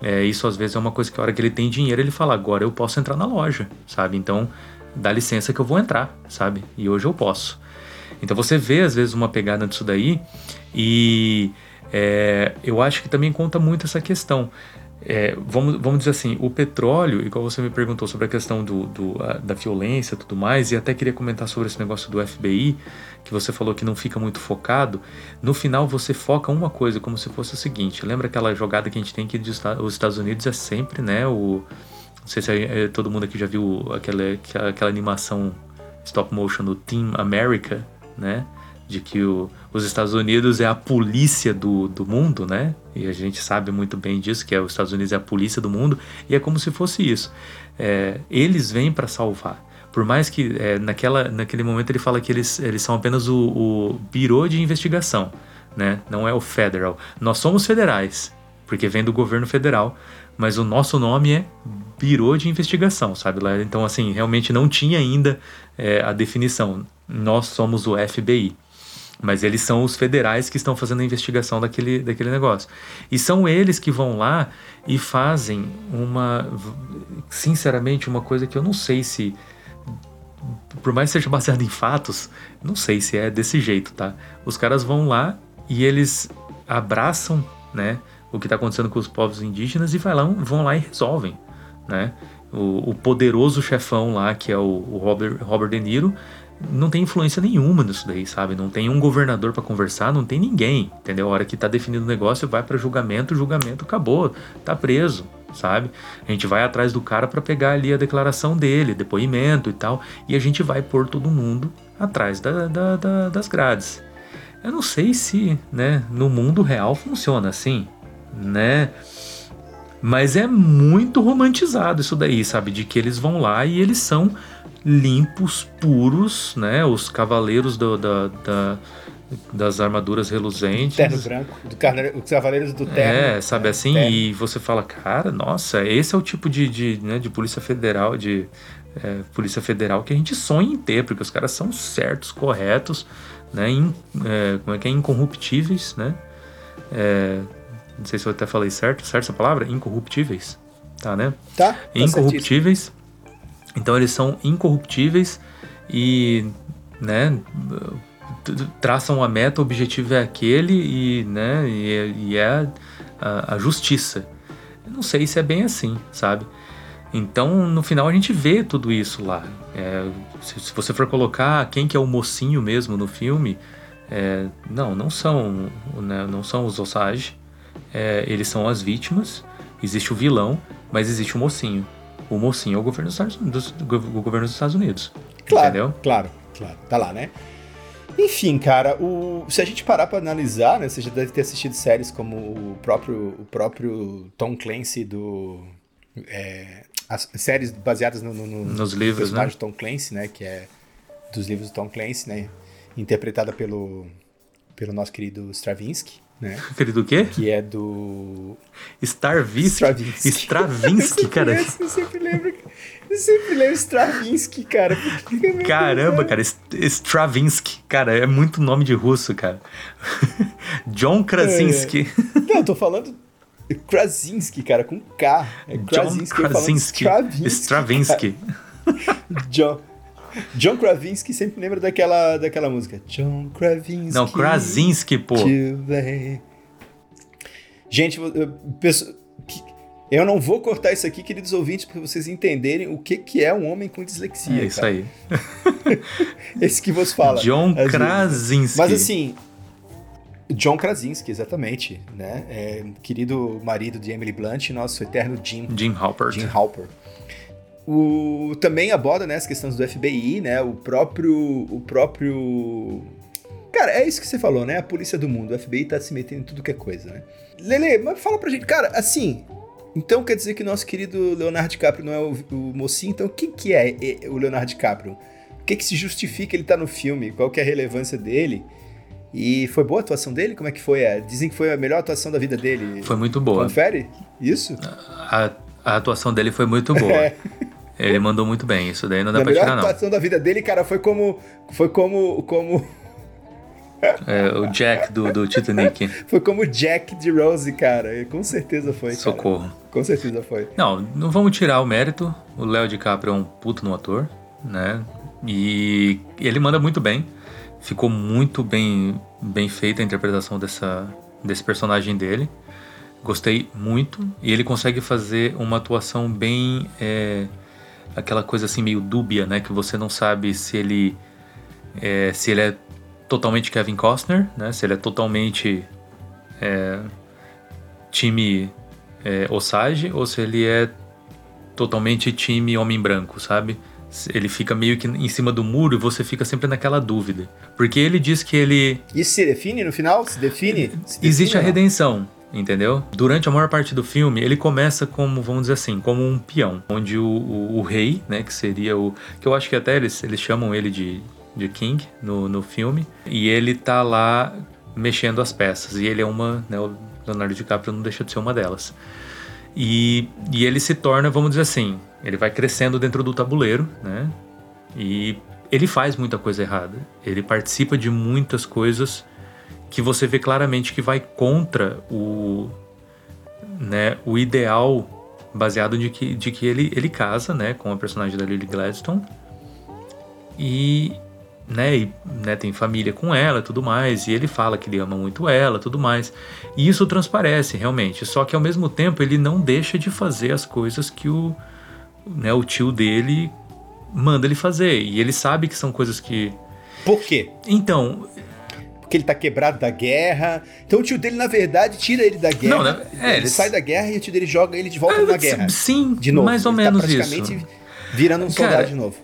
É, isso às vezes é uma coisa que a hora que ele tem dinheiro, ele fala, agora eu posso entrar na loja, sabe? Então, dá licença que eu vou entrar, sabe? E hoje eu posso. Então você vê às vezes uma pegada disso daí e é, eu acho que também conta muito essa questão. É, vamos, vamos dizer assim, o petróleo, igual você me perguntou sobre a questão do, do a, da violência e tudo mais, e até queria comentar sobre esse negócio do FBI, que você falou que não fica muito focado. No final você foca uma coisa, como se fosse o seguinte: lembra aquela jogada que a gente tem que os Estados Unidos é sempre né, o, Não sei se é, todo mundo aqui já viu aquela, aquela animação stop motion do Team America, né? De que o, os Estados Unidos é a polícia do, do mundo, né? E a gente sabe muito bem disso, que é, os Estados Unidos é a polícia do mundo, e é como se fosse isso. É, eles vêm para salvar. Por mais que é, naquela, naquele momento ele fala que eles, eles são apenas o, o biro de investigação, né? Não é o federal. Nós somos federais, porque vem do governo federal, mas o nosso nome é Biro de Investigação, sabe? Então, assim, realmente não tinha ainda é, a definição. Nós somos o FBI. Mas eles são os federais que estão fazendo a investigação daquele, daquele negócio. E são eles que vão lá e fazem uma. Sinceramente, uma coisa que eu não sei se. Por mais que seja baseado em fatos, não sei se é desse jeito, tá? Os caras vão lá e eles abraçam, né? O que está acontecendo com os povos indígenas e vai lá, vão lá e resolvem, né? O, o poderoso chefão lá, que é o, o Robert, Robert De Niro, não tem influência nenhuma nisso daí, sabe? Não tem um governador para conversar, não tem ninguém, entendeu? A hora que tá definido o negócio, vai para julgamento, julgamento acabou, tá preso, sabe? A gente vai atrás do cara para pegar ali a declaração dele, depoimento e tal, e a gente vai pôr todo mundo atrás da, da, da, das grades. Eu não sei se, né, no mundo real funciona assim, né? Mas é muito romantizado isso daí, sabe? De que eles vão lá e eles são limpos, puros, né? Os cavaleiros do, da, da, das armaduras reluzentes. Terno branco, do carneiro, os cavaleiros do terno. É, sabe assim? Terno. E você fala, cara, nossa, esse é o tipo de, de, né, de polícia federal, de é, polícia federal que a gente sonha em ter, porque os caras são certos, corretos, né? In, é, como é que é? Incorruptíveis, né? É, não sei se eu até falei certo, certo essa palavra? Incorruptíveis. Tá, né? Tá. tá Incorruptíveis. Então eles são incorruptíveis e, né, traçam a meta, o objetivo é aquele e, né, e, é, e é a, a, justiça. Eu não sei se é bem assim, sabe? Então, no final a gente vê tudo isso lá. É, se, se, você for colocar quem que é o mocinho mesmo no filme, é, não, não são, né, não são os Osage. É, eles são as vítimas. Existe o vilão, mas existe o mocinho o mocinho é o governo dos Estados Unidos. O governo dos Estados Unidos claro, entendeu? Claro, claro. Tá lá, né? Enfim, cara, o, se a gente parar para analisar, né, você já deve ter assistido séries como o próprio, o próprio Tom Clancy do é, as séries baseadas no, no, no nos livros, né? Tom Clancy, né, que é dos livros do Tom Clancy, né, interpretada pelo pelo nosso querido Stravinsky né? Querido o quê? Que é do. Stravinsky. Stravinsky, Stravinsky cara. Eu sempre lembro. Eu sempre lembro Stravinsky, cara. Caramba, cara. Stravinsky. Cara, é muito nome de russo, cara. John Krasinski. É. Não, eu tô falando. Krasinski, cara, com K. É Krasinski, John Krasinski. Stravinsky. Stravinsky. John. John Krasinski sempre lembra daquela, daquela música. John Krasinski. Não, Krasinski, pô. Gente, eu, eu não vou cortar isso aqui, queridos ouvintes, para vocês entenderem o que, que é um homem com dislexia. É isso cara. aí. Esse que vos fala. John Krasinski. Mas assim, John Krasinski, exatamente, né? É, querido marido de Emily Blunt, nosso eterno Jim. Jim Halpert. Jim Halpert. O, também aborda né, as questões do FBI, né? O próprio. O próprio. Cara, é isso que você falou, né? A polícia do mundo. O FBI tá se metendo em tudo que é coisa, né? Lele, mas fala pra gente, cara, assim. Então quer dizer que nosso querido Leonardo DiCaprio não é o, o mocinho? Então quem que é o Leonardo DiCaprio? O que que se justifica ele estar tá no filme? Qual que é a relevância dele? E foi boa a atuação dele? Como é que foi? Dizem que foi a melhor atuação da vida dele. Foi muito boa. Confere? Isso? A, a atuação dele foi muito boa. É. Ele mandou muito bem, isso daí não dá a pra tirar, não. A atuação da vida dele, cara, foi como. Foi como. como... É, o Jack do, do Titanic. foi como o Jack de Rose, cara. Com certeza foi. Socorro. Cara. Com certeza foi. Não, não vamos tirar o mérito. O Léo DiCaprio é um puto no ator, né? E ele manda muito bem. Ficou muito bem, bem feita a interpretação dessa, desse personagem dele. Gostei muito. E ele consegue fazer uma atuação bem. É, aquela coisa assim meio dúbia, né? Que você não sabe se ele é, se ele é totalmente Kevin Costner, né? Se ele é totalmente é, time é, Osage ou se ele é totalmente time homem branco, sabe? Ele fica meio que em cima do muro e você fica sempre naquela dúvida. Porque ele diz que ele. Isso se define no final? Se define? Se define Existe a redenção, entendeu? Durante a maior parte do filme, ele começa como, vamos dizer assim, como um peão. Onde o, o, o rei, né, que seria o. Que eu acho que até eles, eles chamam ele de, de King no, no filme. E ele tá lá mexendo as peças. E ele é uma. Né, o Leonardo DiCaprio não deixa de ser uma delas. E, e ele se torna, vamos dizer assim, ele vai crescendo dentro do tabuleiro, né? E ele faz muita coisa errada. Ele participa de muitas coisas que você vê claramente que vai contra o, né, o ideal baseado de que, de que ele, ele casa né, com a personagem da Lily Gladstone. E, né, e né, tem família com ela tudo mais. E ele fala que ele ama muito ela tudo mais. E isso transparece realmente. Só que ao mesmo tempo ele não deixa de fazer as coisas que o, né, o tio dele manda ele fazer. E ele sabe que são coisas que. Por quê? Então, Porque ele tá quebrado da guerra. Então o tio dele, na verdade, tira ele da guerra. Não, né? É, ele ele- sai da guerra e o tio dele joga ele de volta na guerra. sim, De novo. mais ou Ele menos tá praticamente isso. virando um soldado Cara, de novo.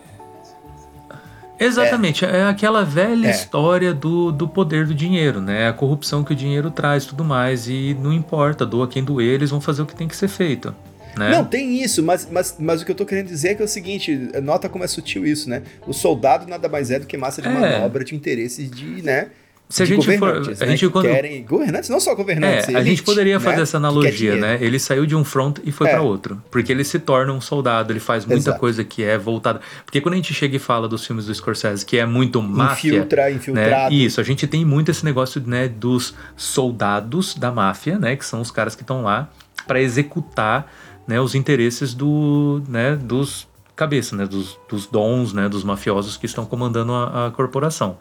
Exatamente, é, aquela velha É. história do, do poder do dinheiro, né? A corrupção que o dinheiro traz e tudo mais. E não importa, doa quem doer, eles vão fazer o que tem que ser feito. Né? Não, tem isso, mas, mas, mas o que eu tô querendo dizer é que é o seguinte, nota como é sutil isso, né? O soldado nada mais é do que massa de É. manobra de interesses de, né? Se a gente for- a né, gente quando- querem governantes, não só governantes, É, a gente poderia né, fazer essa analogia, né? Ele saiu de um front e foi É. pra outro. Porque ele se torna um soldado, ele faz muita Exato. coisa que é voltada. Porque quando a gente chega e fala dos filmes do Scorsese, que é muito máfia. Infiltra, né? infiltrado. Isso, a gente tem muito esse negócio né, dos soldados da máfia, né? Que são os caras que estão lá para executar né, os interesses do, né, dos cabeças, né, dos, dos dons, né, dos mafiosos que estão comandando a, a corporação.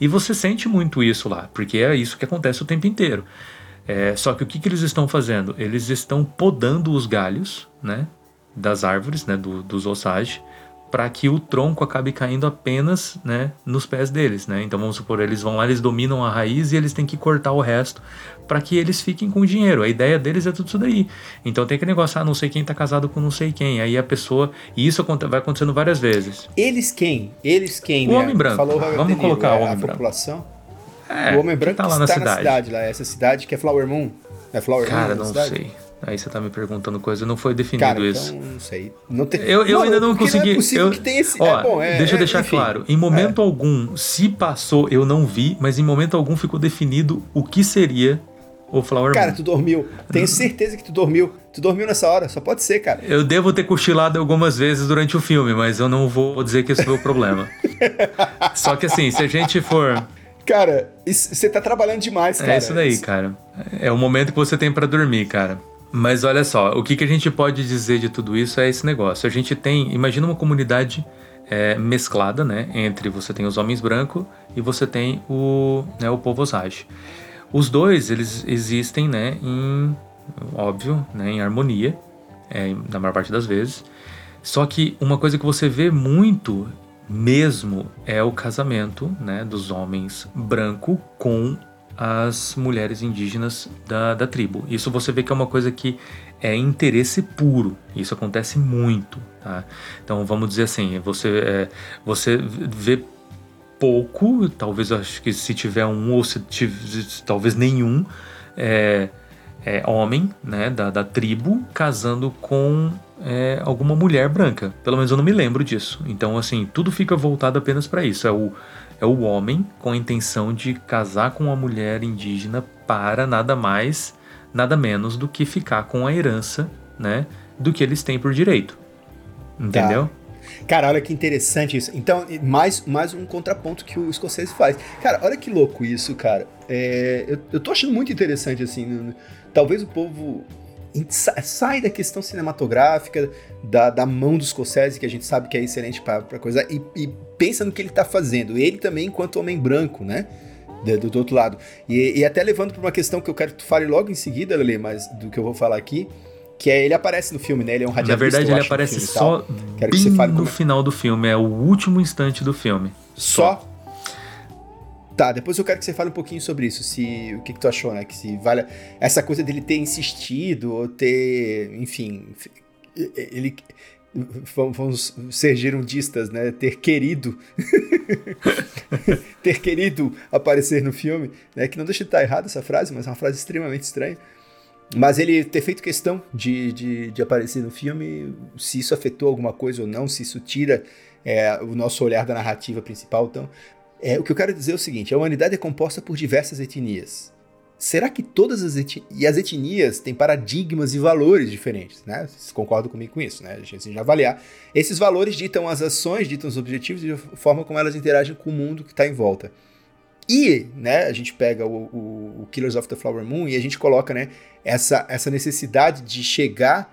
E você sente muito isso lá, porque é isso que acontece o tempo inteiro. É, só que o que, que eles estão fazendo? Eles estão podando os galhos, né, das árvores, né, do, dos osage, para que o tronco acabe caindo apenas, né, nos pés deles, né? Então vamos supor, eles vão lá, eles dominam a raiz e eles têm que cortar o resto para que eles fiquem com o dinheiro. A ideia deles é tudo isso daí. Então tem aquele negócio, ah, não sei quem tá casado com não sei quem. Aí a pessoa, e isso vai acontecendo várias vezes. Eles quem? Eles quem? O né? homem branco. Falou Vamos Niro, colocar o é, homem a branco. população. É, o homem que branco tá lá na está cidade. na cidade lá, essa cidade que é Flower Moon. É Flower Cara, Moon? não cidade? sei. Aí você tá me perguntando coisa, não foi definido Cara, isso. então não sei. Não tem... Eu, eu ainda não consegui. Não é possível eu, que tenha esse. Ó, é bom, é, deixa eu é, deixar enfim. claro. Em momento algum, se passou, eu não vi, mas em momento algum ficou definido o que seria o Flower Cara, Moon. tu dormiu. Tenho certeza que tu dormiu. Tu dormiu nessa hora, só pode ser, cara. Eu devo ter cochilado algumas vezes durante o filme, mas eu não vou dizer que esse foi o problema. Só que assim, se a gente for. Cara, isso- você tá trabalhando demais, cara. É isso daí, cara. É o momento que você tem pra dormir, cara. Mas olha só, o que, que a gente pode dizer de tudo isso é esse negócio. A gente tem, imagina uma comunidade é, mesclada, né? Entre você tem os homens brancos e você tem o, né, o povo osage. Os dois, eles existem, né? Em, óbvio, né, em harmonia, é, na maior parte das vezes. Só que uma coisa que você vê muito mesmo é o casamento né, dos homens branco com as mulheres indígenas da, da tribo. Isso você vê que é uma coisa que é interesse puro. Isso acontece muito. Tá? Então vamos dizer assim, você, é, você vê pouco, talvez acho que se tiver um ou se tiver, talvez nenhum, é, é, homem né, da, da tribo casando com é, alguma mulher branca. Pelo menos eu não me lembro disso. Então, assim, tudo fica voltado apenas para isso. É o, é o homem com a intenção de casar com uma mulher indígena para nada mais, nada menos do que ficar com a herança, né, do que eles têm por direito. Entendeu? Cara, olha que interessante isso. Então, mais, mais um contraponto que o Scorsese faz. Cara, olha que louco isso, cara. É, eu, eu tô achando muito interessante, assim. talvez o povo sa- sai da questão cinematográfica, da, da mão do Scorsese, que a gente sabe que é excelente pra coisa, e, e pensa no que ele tá fazendo. Ele também, enquanto homem branco, né? Do, do- outro lado. E, e até levando pra uma questão que eu quero que tu fale logo em seguida, Lele, mas do que eu vou falar aqui, que é ele aparece no filme, né? Ele é um Na radialista, verdade, eu ele aparece só Quero que você fale no é. final do filme. É o último instante do filme. Só? Tá, depois eu quero que você fale um pouquinho sobre isso, se o que, que tu achou, né? Que se vale essa coisa dele ter insistido ou ter, enfim, ele vamos ser girundistas, né? Ter querido ter querido aparecer no filme, né? Que não deixa de estar errado essa frase, mas é uma frase extremamente estranha. Mas ele ter feito questão de, de, de aparecer no filme, se isso afetou alguma coisa ou não, se isso tira é, o nosso olhar da narrativa principal. Então, é, o que eu quero dizer é o seguinte: a humanidade é composta por diversas etnias será que todas as etnias, e as etnias têm paradigmas e valores diferentes, né? Vocês concordam comigo com isso, né? A gente já avaliar. Esses valores ditam as ações, ditam os objetivos e a forma como elas interagem com o mundo que está em volta. E, né, a gente pega o, o, o, Killers of the Flower Moon e a gente coloca, né, essa, essa necessidade de chegar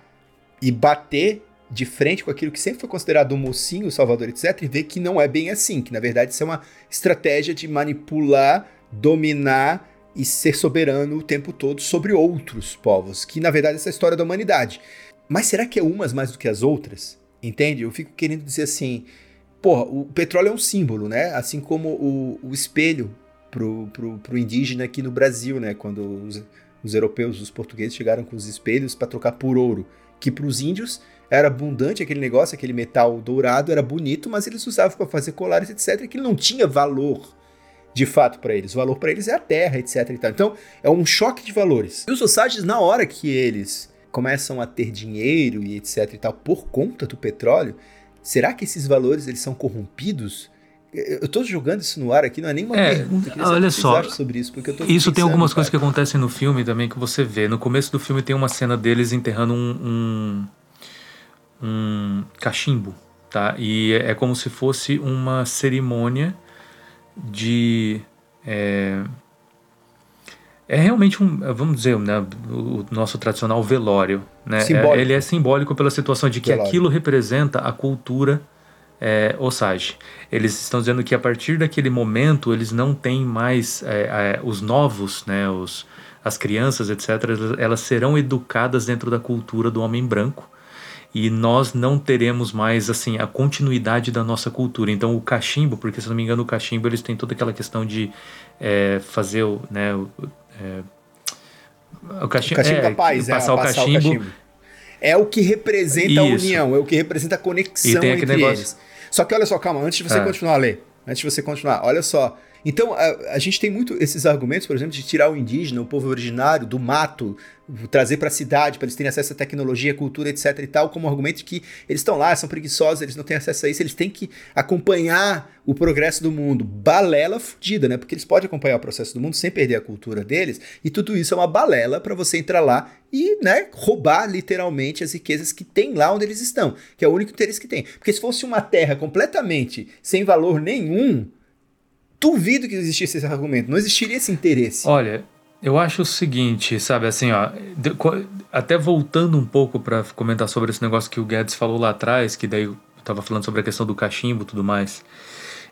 e bater de frente com aquilo que sempre foi considerado um mocinho, o salvador, etc, e ver que não é bem assim, que na verdade isso é uma estratégia de manipular, dominar e ser soberano o tempo todo sobre outros povos, que na verdade essa é a história da humanidade. Mas será que é umas mais do que as outras? Entende? Eu fico querendo dizer assim, porra, o petróleo é um símbolo, né? Assim como o, o espelho pro, pro, pro indígena aqui no Brasil, né? Quando os, os europeus, os portugueses chegaram com os espelhos para trocar por ouro, que para os índios era abundante aquele negócio, aquele metal dourado, era bonito, mas eles usavam para fazer colares, etc, que não tinha valor de fato para eles. O valor para eles é a terra, etc. Então, é um choque de valores. E os Osages, na hora que eles começam a ter dinheiro e etc e tal por conta do petróleo, será que esses valores eles são corrompidos? Eu estou jogando isso no ar aqui, não é nem uma é, pergunta. Olha só, sobre isso, porque isso tem algumas cara. coisas que acontecem no filme também que você vê. No começo do filme tem uma cena deles enterrando um, um, um cachimbo, tá? E é como se fosse uma cerimônia de. É, é realmente um, vamos dizer, né, o nosso tradicional velório. Né? É, ele é simbólico pela situação de que velório. aquilo representa a cultura é, Osage. Eles estão dizendo que a partir daquele momento eles não têm mais é, é, os novos, né, os, as crianças, etc. Elas serão educadas dentro da cultura do homem branco e nós não teremos mais assim a continuidade da nossa cultura. Então o cachimbo, porque se não me engano o cachimbo eles têm toda aquela questão de é, fazer o, né, o, é, o cachimbo, o cachimbo é, da paz, passar, é, o, passar cachimbo, o cachimbo. É o que representa Isso. a união, é o que representa a conexão entre negócio... eles. Só que olha só, calma, antes de você é. continuar a ler, antes de você continuar, olha só, então, a, a, gente tem muito esses argumentos, por exemplo, de tirar o indígena, o povo originário, do mato, trazer para a cidade, para eles terem acesso à tecnologia, cultura, etc e tal, como argumento de que eles estão lá, são preguiçosos, eles não têm acesso a isso, eles têm que acompanhar o progresso do mundo. Balela fudida, né? Porque eles podem acompanhar o processo do mundo sem perder a cultura deles, e tudo isso é uma balela para você entrar lá e, né, roubar literalmente as riquezas que tem lá onde eles estão, que é o único interesse que tem. Porque se fosse uma terra completamente sem valor nenhum, duvido que existisse esse argumento, não existiria esse interesse. Olha, eu acho o seguinte, sabe, assim, ó, até voltando um pouco para comentar sobre esse negócio que o Guedes falou lá atrás, que daí eu tava falando sobre a questão do cachimbo e tudo mais.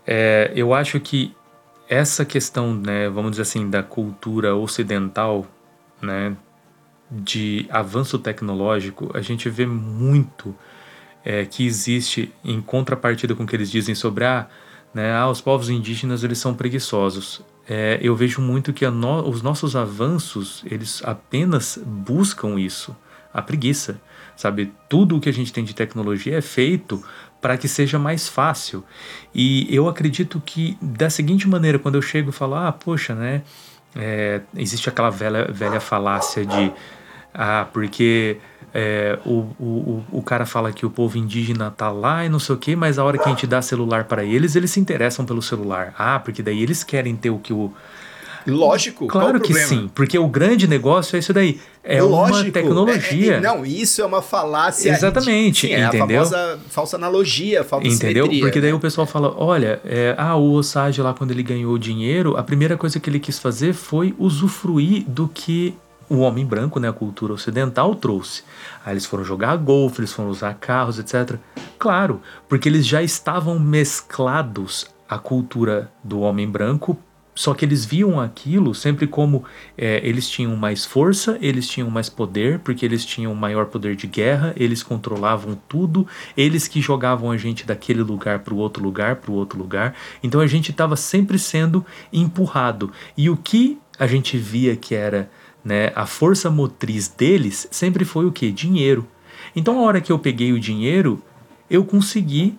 É, eu acho que essa questão, né, vamos dizer assim, da cultura ocidental, né, de avanço tecnológico, a gente vê muito é, que existe em contrapartida com o que eles dizem sobre a ah, né? Ah, os povos indígenas eles são preguiçosos. É, eu vejo muito que no, os nossos avanços eles apenas buscam isso, a preguiça, sabe? Tudo o que a gente tem de tecnologia é feito para que seja mais fácil. E eu acredito que da seguinte maneira, quando eu chego e falo, ah, poxa, né? É, existe aquela velha, velha falácia de ah, porque é, o, o, o cara fala que o povo indígena tá lá e não sei o que, mas a hora que a gente dá celular para eles, eles se interessam pelo celular. Ah, porque daí eles querem ter o que o. Lógico, claro que sim, porque o grande negócio é isso daí. É Lógico, uma tecnologia. É, é, não, isso é uma falácia. Exatamente, sim, entendeu? É a famosa falsa analogia, falsa Entendeu? Simetria, porque daí né? o pessoal fala, olha, é, ah, o Osage lá quando ele ganhou dinheiro, a primeira coisa que ele quis fazer foi usufruir do que o homem branco, né, a cultura ocidental trouxe. Aí eles foram jogar golfe, eles foram usar carros, etc. Claro, porque eles já estavam mesclados à cultura do homem branco, só que eles viam aquilo sempre como é, eles tinham mais força, eles tinham mais poder, porque eles tinham maior poder de guerra, eles controlavam tudo, eles que jogavam a gente daquele lugar para o outro lugar, para o outro lugar. Então a gente estava sempre sendo empurrado. E o que a gente via que era né, a força motriz deles sempre foi o que? Dinheiro. Então, a hora que eu peguei o dinheiro, eu consegui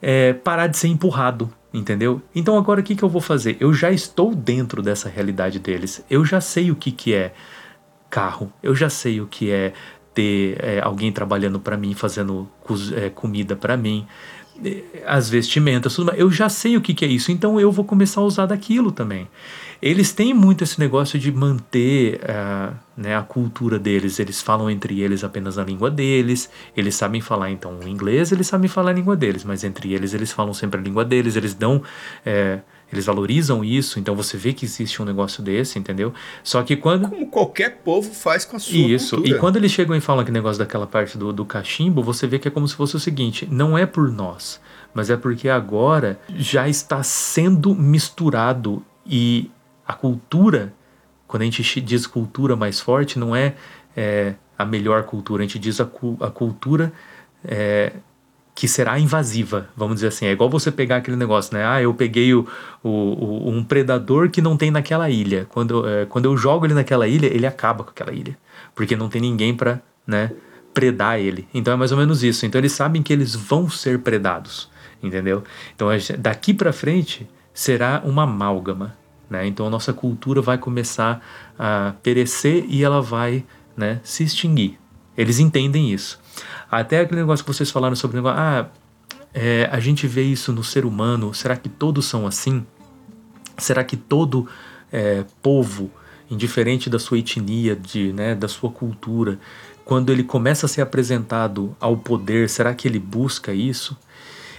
é, parar de ser empurrado, entendeu? Então, agora o que, que eu vou fazer? Eu já estou dentro dessa realidade deles. Eu já sei o que, que é carro, eu já sei o que é ter é, alguém trabalhando para mim, fazendo é, comida para mim, é, as vestimentas, tudo mais. Eu já sei o que, que é isso, então eu vou começar a usar daquilo também. Eles têm muito esse negócio de manter uh, né, a cultura deles. Eles falam entre eles apenas a língua deles. Eles sabem falar então o inglês, eles sabem falar a língua deles, mas entre eles eles falam sempre a língua deles. Eles dão é, eles valorizam isso, então você vê que existe um negócio desse, entendeu? Só que quando. Como qualquer povo faz com a sua Isso, cultura. e quando eles chegam e falam aquele negócio daquela parte do, do cachimbo, você vê que é como se fosse o seguinte: não é por nós, mas é porque agora já está sendo misturado e a cultura, quando a gente diz cultura mais forte, não é, é a melhor cultura, a gente diz a, a cultura. É, que será invasiva, vamos dizer assim. É igual você pegar aquele negócio, né? Ah, eu peguei o, o, o um predador que não tem naquela ilha. Quando, é, quando eu jogo ele naquela ilha, ele acaba com aquela ilha. Porque não tem ninguém para né, predar ele. Então é mais ou menos isso. Então eles sabem que eles vão ser predados, entendeu? Então daqui para frente será uma amálgama. Né? Então a nossa cultura vai começar a perecer e ela vai né, se extinguir. Eles entendem isso. Até aquele negócio que vocês falaram sobre negócio, ah, é, a gente vê isso no ser humano, será que todos são assim? Será que todo é, povo, indiferente da sua etnia, de, né, da sua cultura, quando ele começa a ser apresentado ao poder, será que ele busca isso?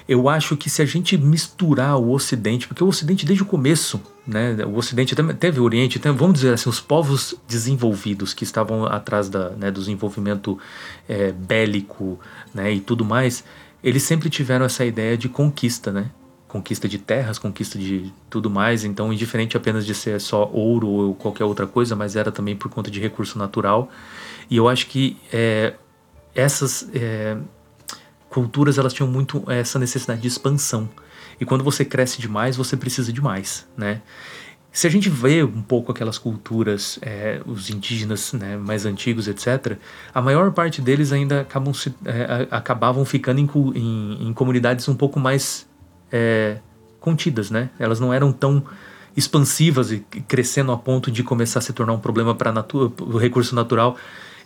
Eu acho que se a gente misturar o Ocidente, porque o Ocidente desde o começo, né, o Ocidente teve o Oriente, teve, vamos dizer assim, os povos desenvolvidos que estavam atrás da, né, do desenvolvimento é, bélico né, e tudo mais, eles sempre tiveram essa ideia de conquista, né? Conquista de terras, conquista de tudo mais, então indiferente apenas de ser só ouro ou qualquer outra coisa, mas era também por conta de recurso natural. E eu acho que é, essas é, culturas elas tinham muito essa necessidade de expansão. E quando você cresce demais, você precisa de mais, né? Se a gente vê um pouco aquelas culturas, é, os indígenas né, mais antigos, etc., a maior parte deles ainda acabam se, é, acabavam ficando em, em, em, comunidades um pouco mais é, contidas, né? Elas não eram tão expansivas e crescendo a ponto de começar a se tornar um problema para o recurso natural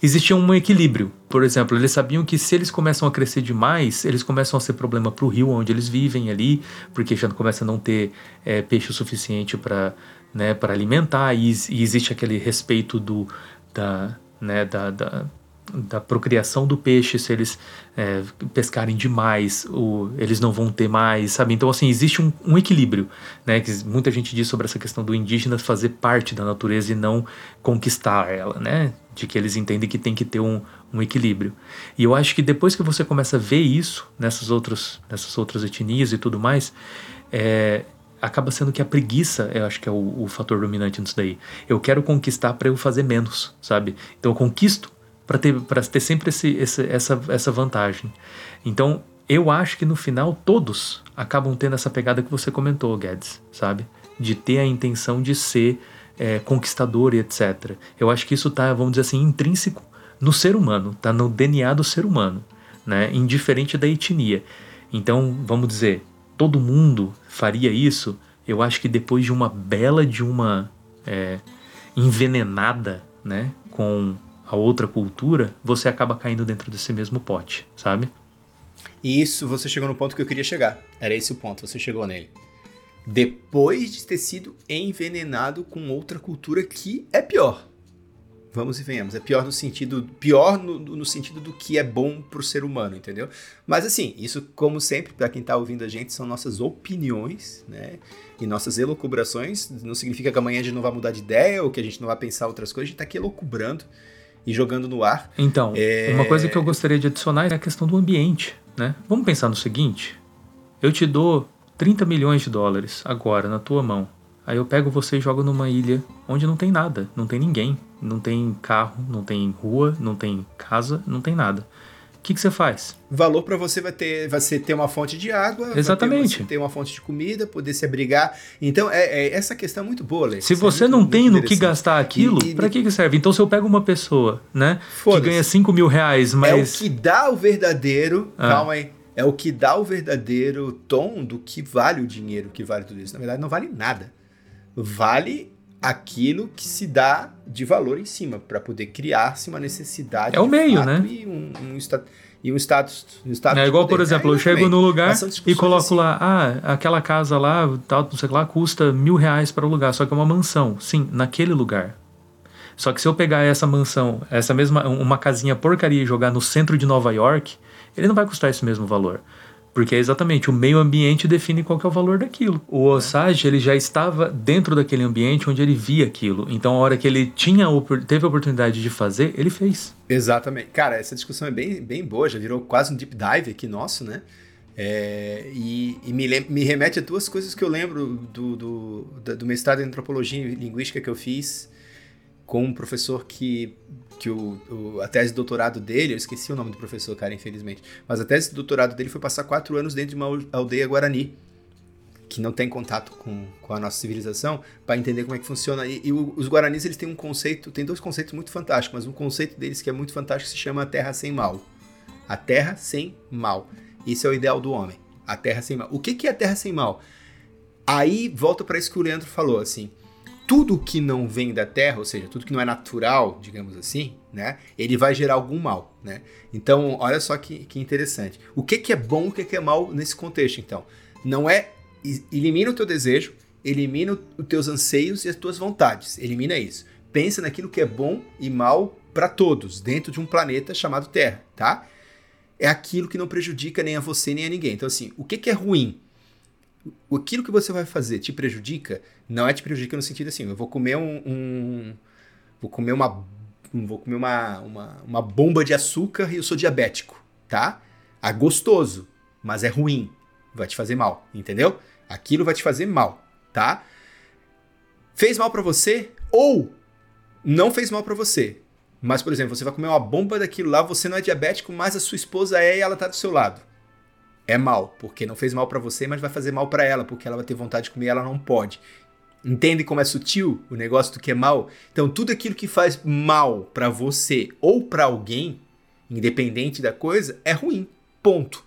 existia um equilíbrio. Por exemplo, eles sabiam que se eles começam a crescer demais, eles começam a ser problema para o rio onde eles vivem ali, porque já começa a não ter é, peixe o suficiente para né, alimentar, e, e, existe aquele respeito do, da, né, da, da da procriação do peixe, se eles é, pescarem demais, ou eles não vão ter mais, sabe? Então, assim, existe um, um, equilíbrio, né? Que muita gente diz sobre essa questão do indígena fazer parte da natureza e não conquistar ela, né? De que eles entendem que tem que ter um, um equilíbrio. E eu acho que depois que você começa a ver isso nessas outras, nessas outras etnias e tudo mais, é, acaba sendo que a preguiça, eu acho que é o, o fator dominante nisso daí. Eu quero conquistar para eu fazer menos, sabe? Então eu conquisto para ter, ter sempre esse, esse, essa, essa vantagem. Então, eu acho que no final todos acabam tendo essa pegada que você comentou, Guedes, sabe? De ter a intenção de ser é, conquistador e etc. Eu acho que isso tá, vamos dizer assim, intrínseco no ser humano, tá no DNA do ser humano, né? Indiferente da etnia. Então, vamos dizer, todo mundo faria isso. Eu acho que depois de uma bela de uma é, envenenada, né? Com a outra cultura, você acaba caindo dentro desse mesmo pote, sabe? E isso você chegou no ponto que eu queria chegar. Era esse o ponto, você chegou nele. Depois de ter sido envenenado com outra cultura que é pior. Vamos e venhamos. É pior no sentido. Pior no, no sentido do que é bom pro ser humano, entendeu? Mas assim, isso, como sempre, para quem tá ouvindo a gente, são nossas opiniões, né? E nossas elocubrações. Não significa que amanhã a gente não vai mudar de ideia ou que a gente não vai pensar outras coisas, a gente tá aqui elocubrando e jogando no ar. Então, é... uma coisa que eu gostaria de adicionar é a questão do ambiente, né? Vamos pensar no seguinte: eu te dou 30 milhões de dólares agora na tua mão. Aí eu pego você e jogo numa ilha onde não tem nada, não tem ninguém, não tem carro, não tem rua, não tem casa, não tem nada. O que, que você faz? Valor para você vai ter, vai ser ter uma fonte de água, Exatamente. Ter, ter uma fonte de comida, poder se abrigar. Então, é, é essa questão é muito boa, Alex. Se você é muito, não tem no que gastar aquilo, pra que, que serve? Então, se eu pego uma pessoa, né, que ganha 5 mil reais, É mas. o que dá o verdadeiro. Ah. Calma aí. É o que dá o verdadeiro tom do que vale o dinheiro, que vale tudo isso. Na verdade, não vale nada. Vale aquilo que se dá de valor em cima, para poder criar-se uma necessidade. É o meio, né? E um, um, e um status. Um status É igual, por exemplo, Aí eu chego no lugar e coloco assim. lá, ah, aquela casa lá, tal, não sei lá, custa mil reais para alugar, só que é uma mansão. Sim, naquele lugar. Só que se eu pegar essa mansão, essa mesma, uma casinha porcaria e jogar no centro de Nova York, ele não vai custar esse mesmo valor. Porque é exatamente o meio ambiente define qual que é o valor daquilo. O Osage, ele já estava dentro daquele ambiente onde ele via aquilo. Então, a hora que ele tinha, teve a oportunidade de fazer, ele fez. Exatamente. Cara, essa discussão é bem, bem boa, já virou quase um deep dive aqui nosso, né? É, e e me, me remete a duas coisas que eu lembro do, do, do mestrado em antropologia e linguística que eu fiz com um professor que, que o, o- a tese de doutorado dele, eu esqueci o nome do professor, cara, infelizmente, mas a tese de doutorado dele foi passar quatro anos dentro de uma aldeia guarani, que não tem contato com, com a nossa civilização, para entender como é que funciona. E, e os guaranis, eles têm um conceito, tem dois conceitos muito fantásticos, mas um conceito deles que é muito fantástico se chama a terra sem mal. A terra sem mal. Isso é o ideal do homem. A terra sem mal. O que, que é a terra sem mal? Aí volta para isso que o Leandro falou, assim. Tudo que não vem da terra, ou seja, tudo que não é natural, digamos assim, né? Ele vai gerar algum mal, né? Então, olha só que, que interessante. O que, que é bom, o que, que é mal nesse contexto, então? Não é... Elimina o teu desejo, elimina os teus anseios e as tuas vontades. Elimina isso. Pensa naquilo que é bom e mal para todos, dentro de um planeta chamado Terra, tá? É aquilo que não prejudica nem a você nem a ninguém. Então, assim, o que, que é ruim? Aquilo que você vai fazer te prejudica? Não é te prejudica no sentido assim, eu vou comer um. um- vou comer uma. um- Vou comer uma, uma, uma bomba de açúcar e eu sou diabético, tá? É gostoso, mas é ruim. Vai te fazer mal, entendeu? Aquilo vai te fazer mal, tá? Fez mal pra você ou não fez mal pra você. Mas, por exemplo, você vai comer uma bomba daquilo lá, você não é diabético, mas a sua esposa é e ela tá do seu lado. É mal, porque não fez mal pra você, mas vai fazer mal pra ela, porque ela vai ter vontade de comer e ela não pode. Entende como é sutil o negócio do que é mal? Então, tudo aquilo que faz mal pra você ou pra alguém, independente da coisa, é ruim. Ponto.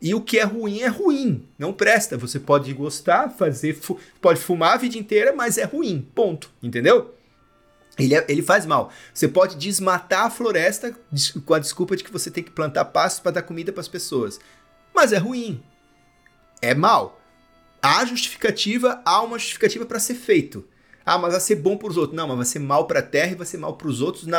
E o que é ruim é ruim, não presta. Você pode gostar, fazer, fu- pode fumar a vida inteira, mas é ruim. Ponto. Entendeu? Ele, é- ele faz mal. Você pode desmatar a floresta com a desculpa de que você tem que plantar pastos para dar comida para as pessoas. Mas é ruim. É mal. Há justificativa, há uma justificativa para ser feito. Ah, mas vai ser bom para os outros. Não, mas vai ser mal para a terra e vai ser mal para os outros na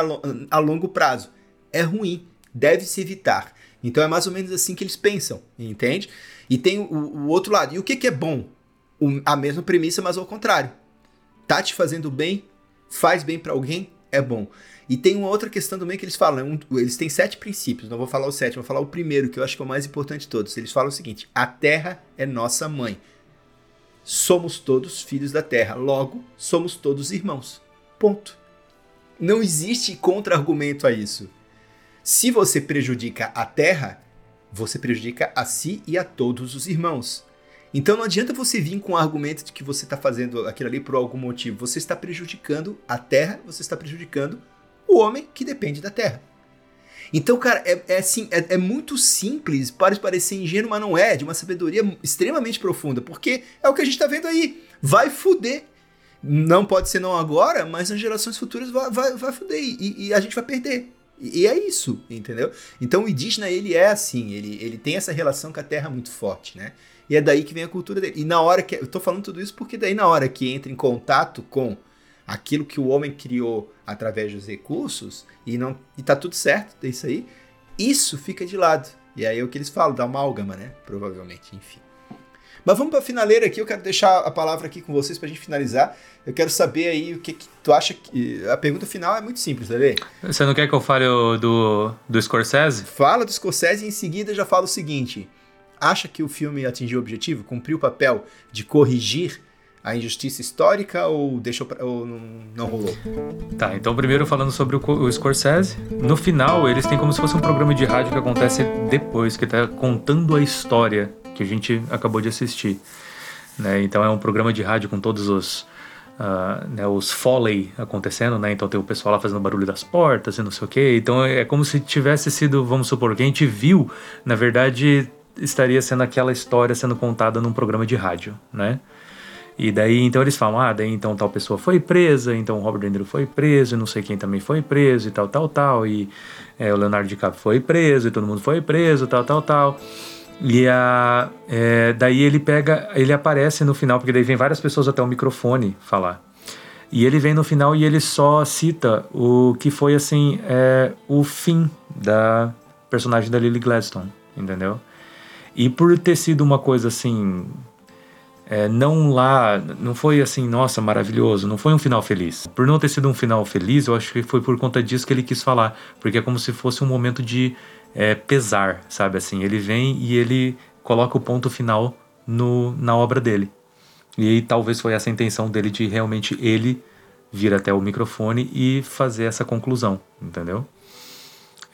a longo prazo. É ruim. Deve se evitar. Então é mais ou menos assim que eles pensam, entende? E tem o, o outro lado. E o que, que é bom? O- a mesma premissa, mas ao contrário. Tá te fazendo bem, faz bem para alguém, é bom. E tem uma outra questão também que eles falam, um- eles têm sete princípios, não vou falar o sétimo, vou falar o primeiro, que eu acho que é o mais importante de todos. Eles falam o seguinte: a terra é nossa mãe. Somos todos filhos da terra, logo somos todos irmãos. Ponto. Não existe contra-argumento a isso. Se você prejudica a terra, você prejudica a si e a todos os irmãos. Então não adianta você vir com o argumento de que você está fazendo aquilo ali por algum motivo. Você está prejudicando a terra, você está prejudicando o homem que depende da terra. Então, cara, é, é assim, é, é muito simples, pode parecer ingênuo, mas não é, de uma sabedoria extremamente profunda, porque é o que a gente tá vendo aí. Vai fuder. Não pode ser não agora, mas nas gerações futuras vai, vai, vai fuder e, e a gente vai perder. E, e é isso, entendeu? Então o indígena, ele é assim, ele, ele tem essa relação com a terra muito forte, né? E é daí que vem a cultura dele. E na hora que. Eu tô falando tudo isso porque daí na hora que entra em contato com aquilo que o homem criou através dos recursos e não e tá tudo certo, é isso aí. Isso fica de lado. E aí é o que eles falam, da amálgama, né? Provavelmente, enfim. Mas vamos pra finaleira aqui, eu quero deixar a palavra aqui com vocês pra gente finalizar. Eu quero saber aí o que, que tu acha que. A pergunta final é muito simples, tá vendo? Você não quer que eu fale do, do Scorsese? Fala do Scorsese e em seguida já fala o seguinte: acha que o filme atingiu o objetivo, cumpriu o papel de corrigir a injustiça histórica ou deixou pra, ou não, rolou? Tá, então primeiro falando sobre o, o Scorsese. No final, eles têm como se fosse um programa de rádio que acontece depois, que tá contando a história que a gente acabou de assistir. Né? Então é um programa de rádio com todos os. ah, né, os foley acontecendo, né? Então tem o pessoal lá fazendo barulho das portas e não sei o quê. Então é como se tivesse sido, vamos supor, que a gente viu, na verdade, estaria sendo aquela história sendo contada num programa de rádio, né? E daí, então eles falam, ah, daí então tal pessoa foi presa, então o Robert De Niro foi preso, não sei quem também foi preso, e tal, tal, tal, e é, o Leonardo DiCaprio foi preso, e todo mundo foi preso, tal, tal, tal. E a, é, daí ele pega, ele aparece no final, porque daí vem várias pessoas até o microfone falar. E ele vem no final e ele só cita o que foi, assim, é, o fim da personagem da Lily Gladstone, entendeu? E por ter sido uma coisa assim, é, não lá, não foi assim, nossa, maravilhoso, não foi um final feliz. Por não ter sido um final feliz, eu acho que foi por conta disso que ele quis falar, porque é como se fosse um momento de é, pesar, sabe assim? Ele vem e ele coloca o ponto final no, na obra dele. E talvez foi essa a intenção dele de realmente ele vir até o microfone e fazer essa conclusão, entendeu?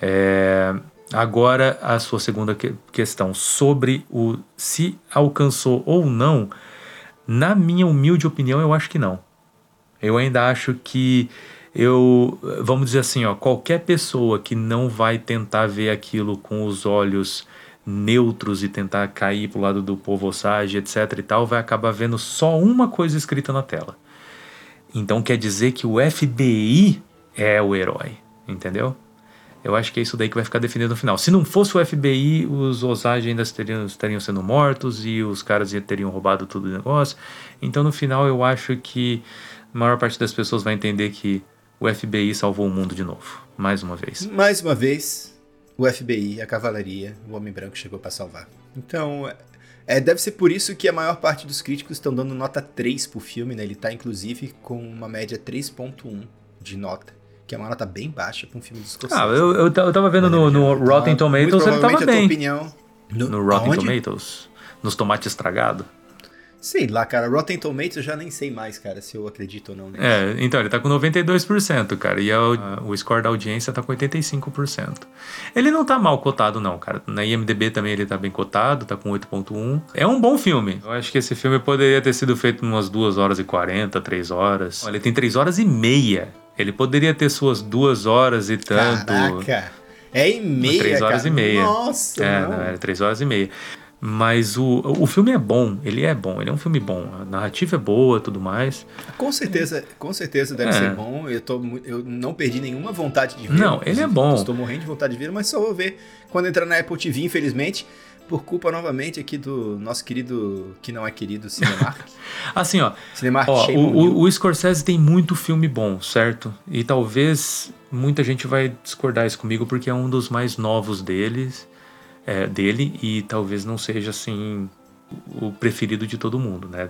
É, agora, a sua segunda que- questão sobre o se alcançou ou não, na minha humilde opinião, eu acho que não. Eu ainda acho que eu, vamos dizer assim, ó, qualquer pessoa que não vai tentar ver aquilo com os olhos neutros e tentar cair pro lado do povo osage, etc e tal, vai acabar vendo só uma coisa escrita na tela. Então quer dizer que o FBI é o herói, entendeu? Eu acho que é isso daí que vai ficar definido no final. Se não fosse o FBI, os Osage ainda estariam, estariam sendo mortos e os caras ia- teriam roubado tudo o negócio. Então no final eu acho que a maior parte das pessoas vai entender que o FBI salvou o mundo de novo, mais uma vez. Mais uma vez, o FBI, a cavalaria, o Homem Branco chegou pra salvar. Então, é, deve ser por isso que a maior parte dos críticos estão dando nota 3 pro filme, né? Ele tá, inclusive, com uma média 3.1 de nota, que é uma nota bem baixa pra um filme dos Scorsese. Ah, eu, eu, eu tava vendo no, no Rotten Tomatoes, ele tava bem. opinião... No Rotten aonde? Tomatoes, nos tomates estragados. Sei lá, cara. Rotten Tomatoes eu já nem sei mais, cara, se eu acredito ou não. Né? É, então ele tá com 92%, cara, e a- a- o score da audiência tá com 85%. Ele não tá mal cotado, não, cara. Na IMDB também ele tá bem cotado, tá com 8,1. É um bom filme. Eu acho que esse filme poderia ter sido feito em umas 2 horas e 40, 3 horas. Olha, ele tem 3 horas e meia. Ele poderia ter suas 2 horas e tanto. Caraca. É em meia, Três horas cara. e meia. Nossa, É, não. era três horas e meia. Mas o, o filme é bom, ele é bom, ele é um filme bom. A narrativa é boa tudo mais. Com certeza, com certeza deve É. ser bom. Eu, tô, eu não perdi nenhuma vontade de ver. Não, ele é bom. Estou morrendo de vontade de ver, mas só vou ver quando entrar na Apple TV, infelizmente. Por culpa novamente aqui do nosso querido, que não é querido, Cinemark. Assim, ó, Cinemark ó o, o, o Scorsese tem muito filme bom, certo? E talvez muita gente vai discordar isso comigo porque é um dos mais novos deles, é, dele e talvez não seja assim o preferido de todo mundo, né?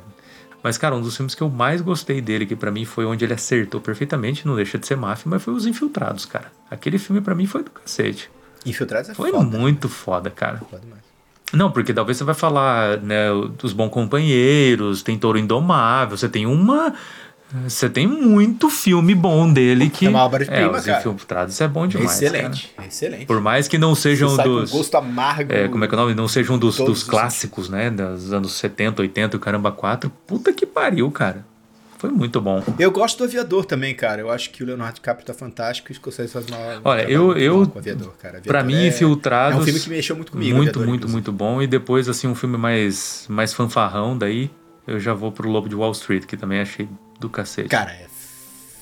Mas, cara, um dos filmes que eu mais gostei dele, que pra mim foi onde ele acertou perfeitamente, não deixa de ser máfia, mas foi Os Infiltrados, cara. Aquele filme pra mim foi do cacete. Infiltrados é Foi foda. muito foda, cara. Foda demais. Não, porque talvez você vai falar, né, dos bons companheiros, tem Touro Indomável, você tem uma. Você tem muito filme bom dele que. É uma obra-prima, é, os cara. infiltrados é bom demais. excelente, excelente. cara. Por mais que não sejam Você sai com dos. gosto amargo. É, como é que é o nome? Não sejam dos, dos os clássicos, né? Dos anos 70, 80 e o caramba 4. Puta que pariu, cara. Foi muito bom. Eu gosto do Aviador também, cara. Eu acho que o Leonardo DiCaprio tá fantástico e o Scorsese faz uma. um Olha, eu- eu- com o Aviador, cara. Aviador Pra mim, é- Infiltrados. É um filme que mexeu muito comigo. Muito, Aviador, muito, inclusive. muito bom. E depois, assim, um filme mais, mais fanfarrão, daí eu já vou pro Lobo de Wall Street, que também achei do cacete. Cara, é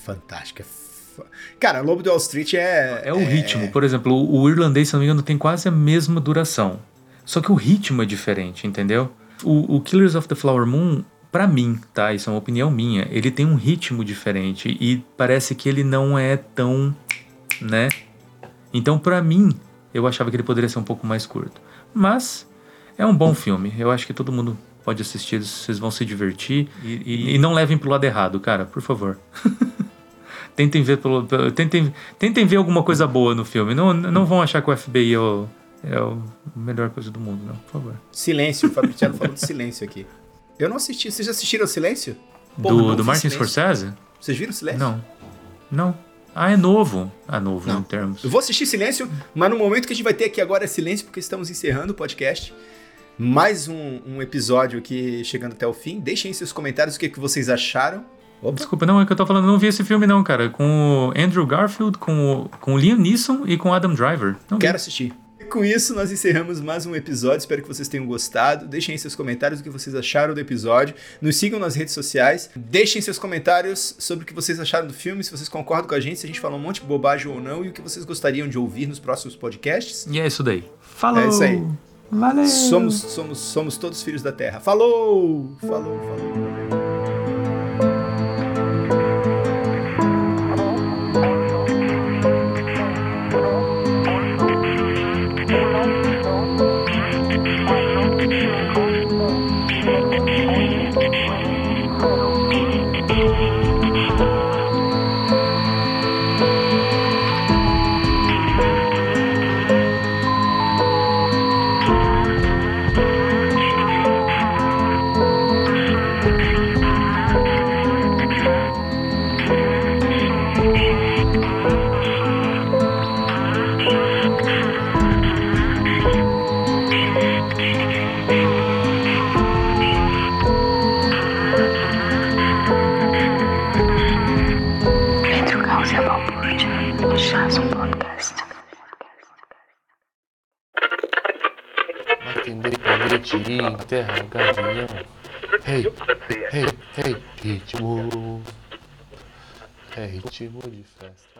fantástico. É fa- Cara, Lobo de Wall Street é. É o ritmo. Por exemplo, o, o irlandês, se não me engano, tem quase a mesma duração. Só que o ritmo é diferente, entendeu? O, o Killers of the Flower Moon, pra mim, tá? Isso é uma opinião minha. Ele tem um ritmo diferente e parece que ele não é tão, né? Então, pra mim, eu achava que ele poderia ser um pouco mais curto. Mas é um bom filme. Eu acho que todo mundo pode assistir. Vocês vão se divertir e, e- e não levem pro lado errado, cara. Por favor. Tentem ver pelo, pelo- tentem, tentem ver alguma coisa boa no filme. Não, não vão achar que o FBI é, o, é a melhor coisa do mundo, não, por favor. Silêncio, o Fabriciano falou de silêncio aqui. Eu não assisti. Vocês já assistiram Silêncio? Do, não do vi Martin Silêncio. Scorsese? Vocês viram Silêncio? Não. Não. Ah, é novo. Ah, novo Não. em termos. Eu vou assistir Silêncio, mas no momento que a gente vai ter aqui agora é Silêncio, porque estamos encerrando o podcast. Mais um, um episódio aqui chegando até o fim. Deixem aí seus comentários o que, que vocês acharam. Opa. Desculpa, não, é que eu tô falando, não vi esse filme não, cara. Com o Andrew Garfield, com o, com o Liam Neeson e com o Adam Driver. Não vi. Quero assistir. E com isso, nós encerramos mais um episódio. Espero que vocês tenham gostado. Deixem aí seus comentários o que vocês acharam do episódio. Nos sigam nas redes sociais. Deixem seus comentários sobre o que vocês acharam do filme, se vocês concordam com a gente, se a gente falou um monte de bobagem ou não, e o que vocês gostariam de ouvir nos próximos podcasts. E é isso daí. Falou! É isso aí. Valeu! Somos, somos, somos todos filhos da Terra. Falou! Falou, falou. Independente, terra, gavião. Hey, hey, hey, ritmo. É ritmo de festa.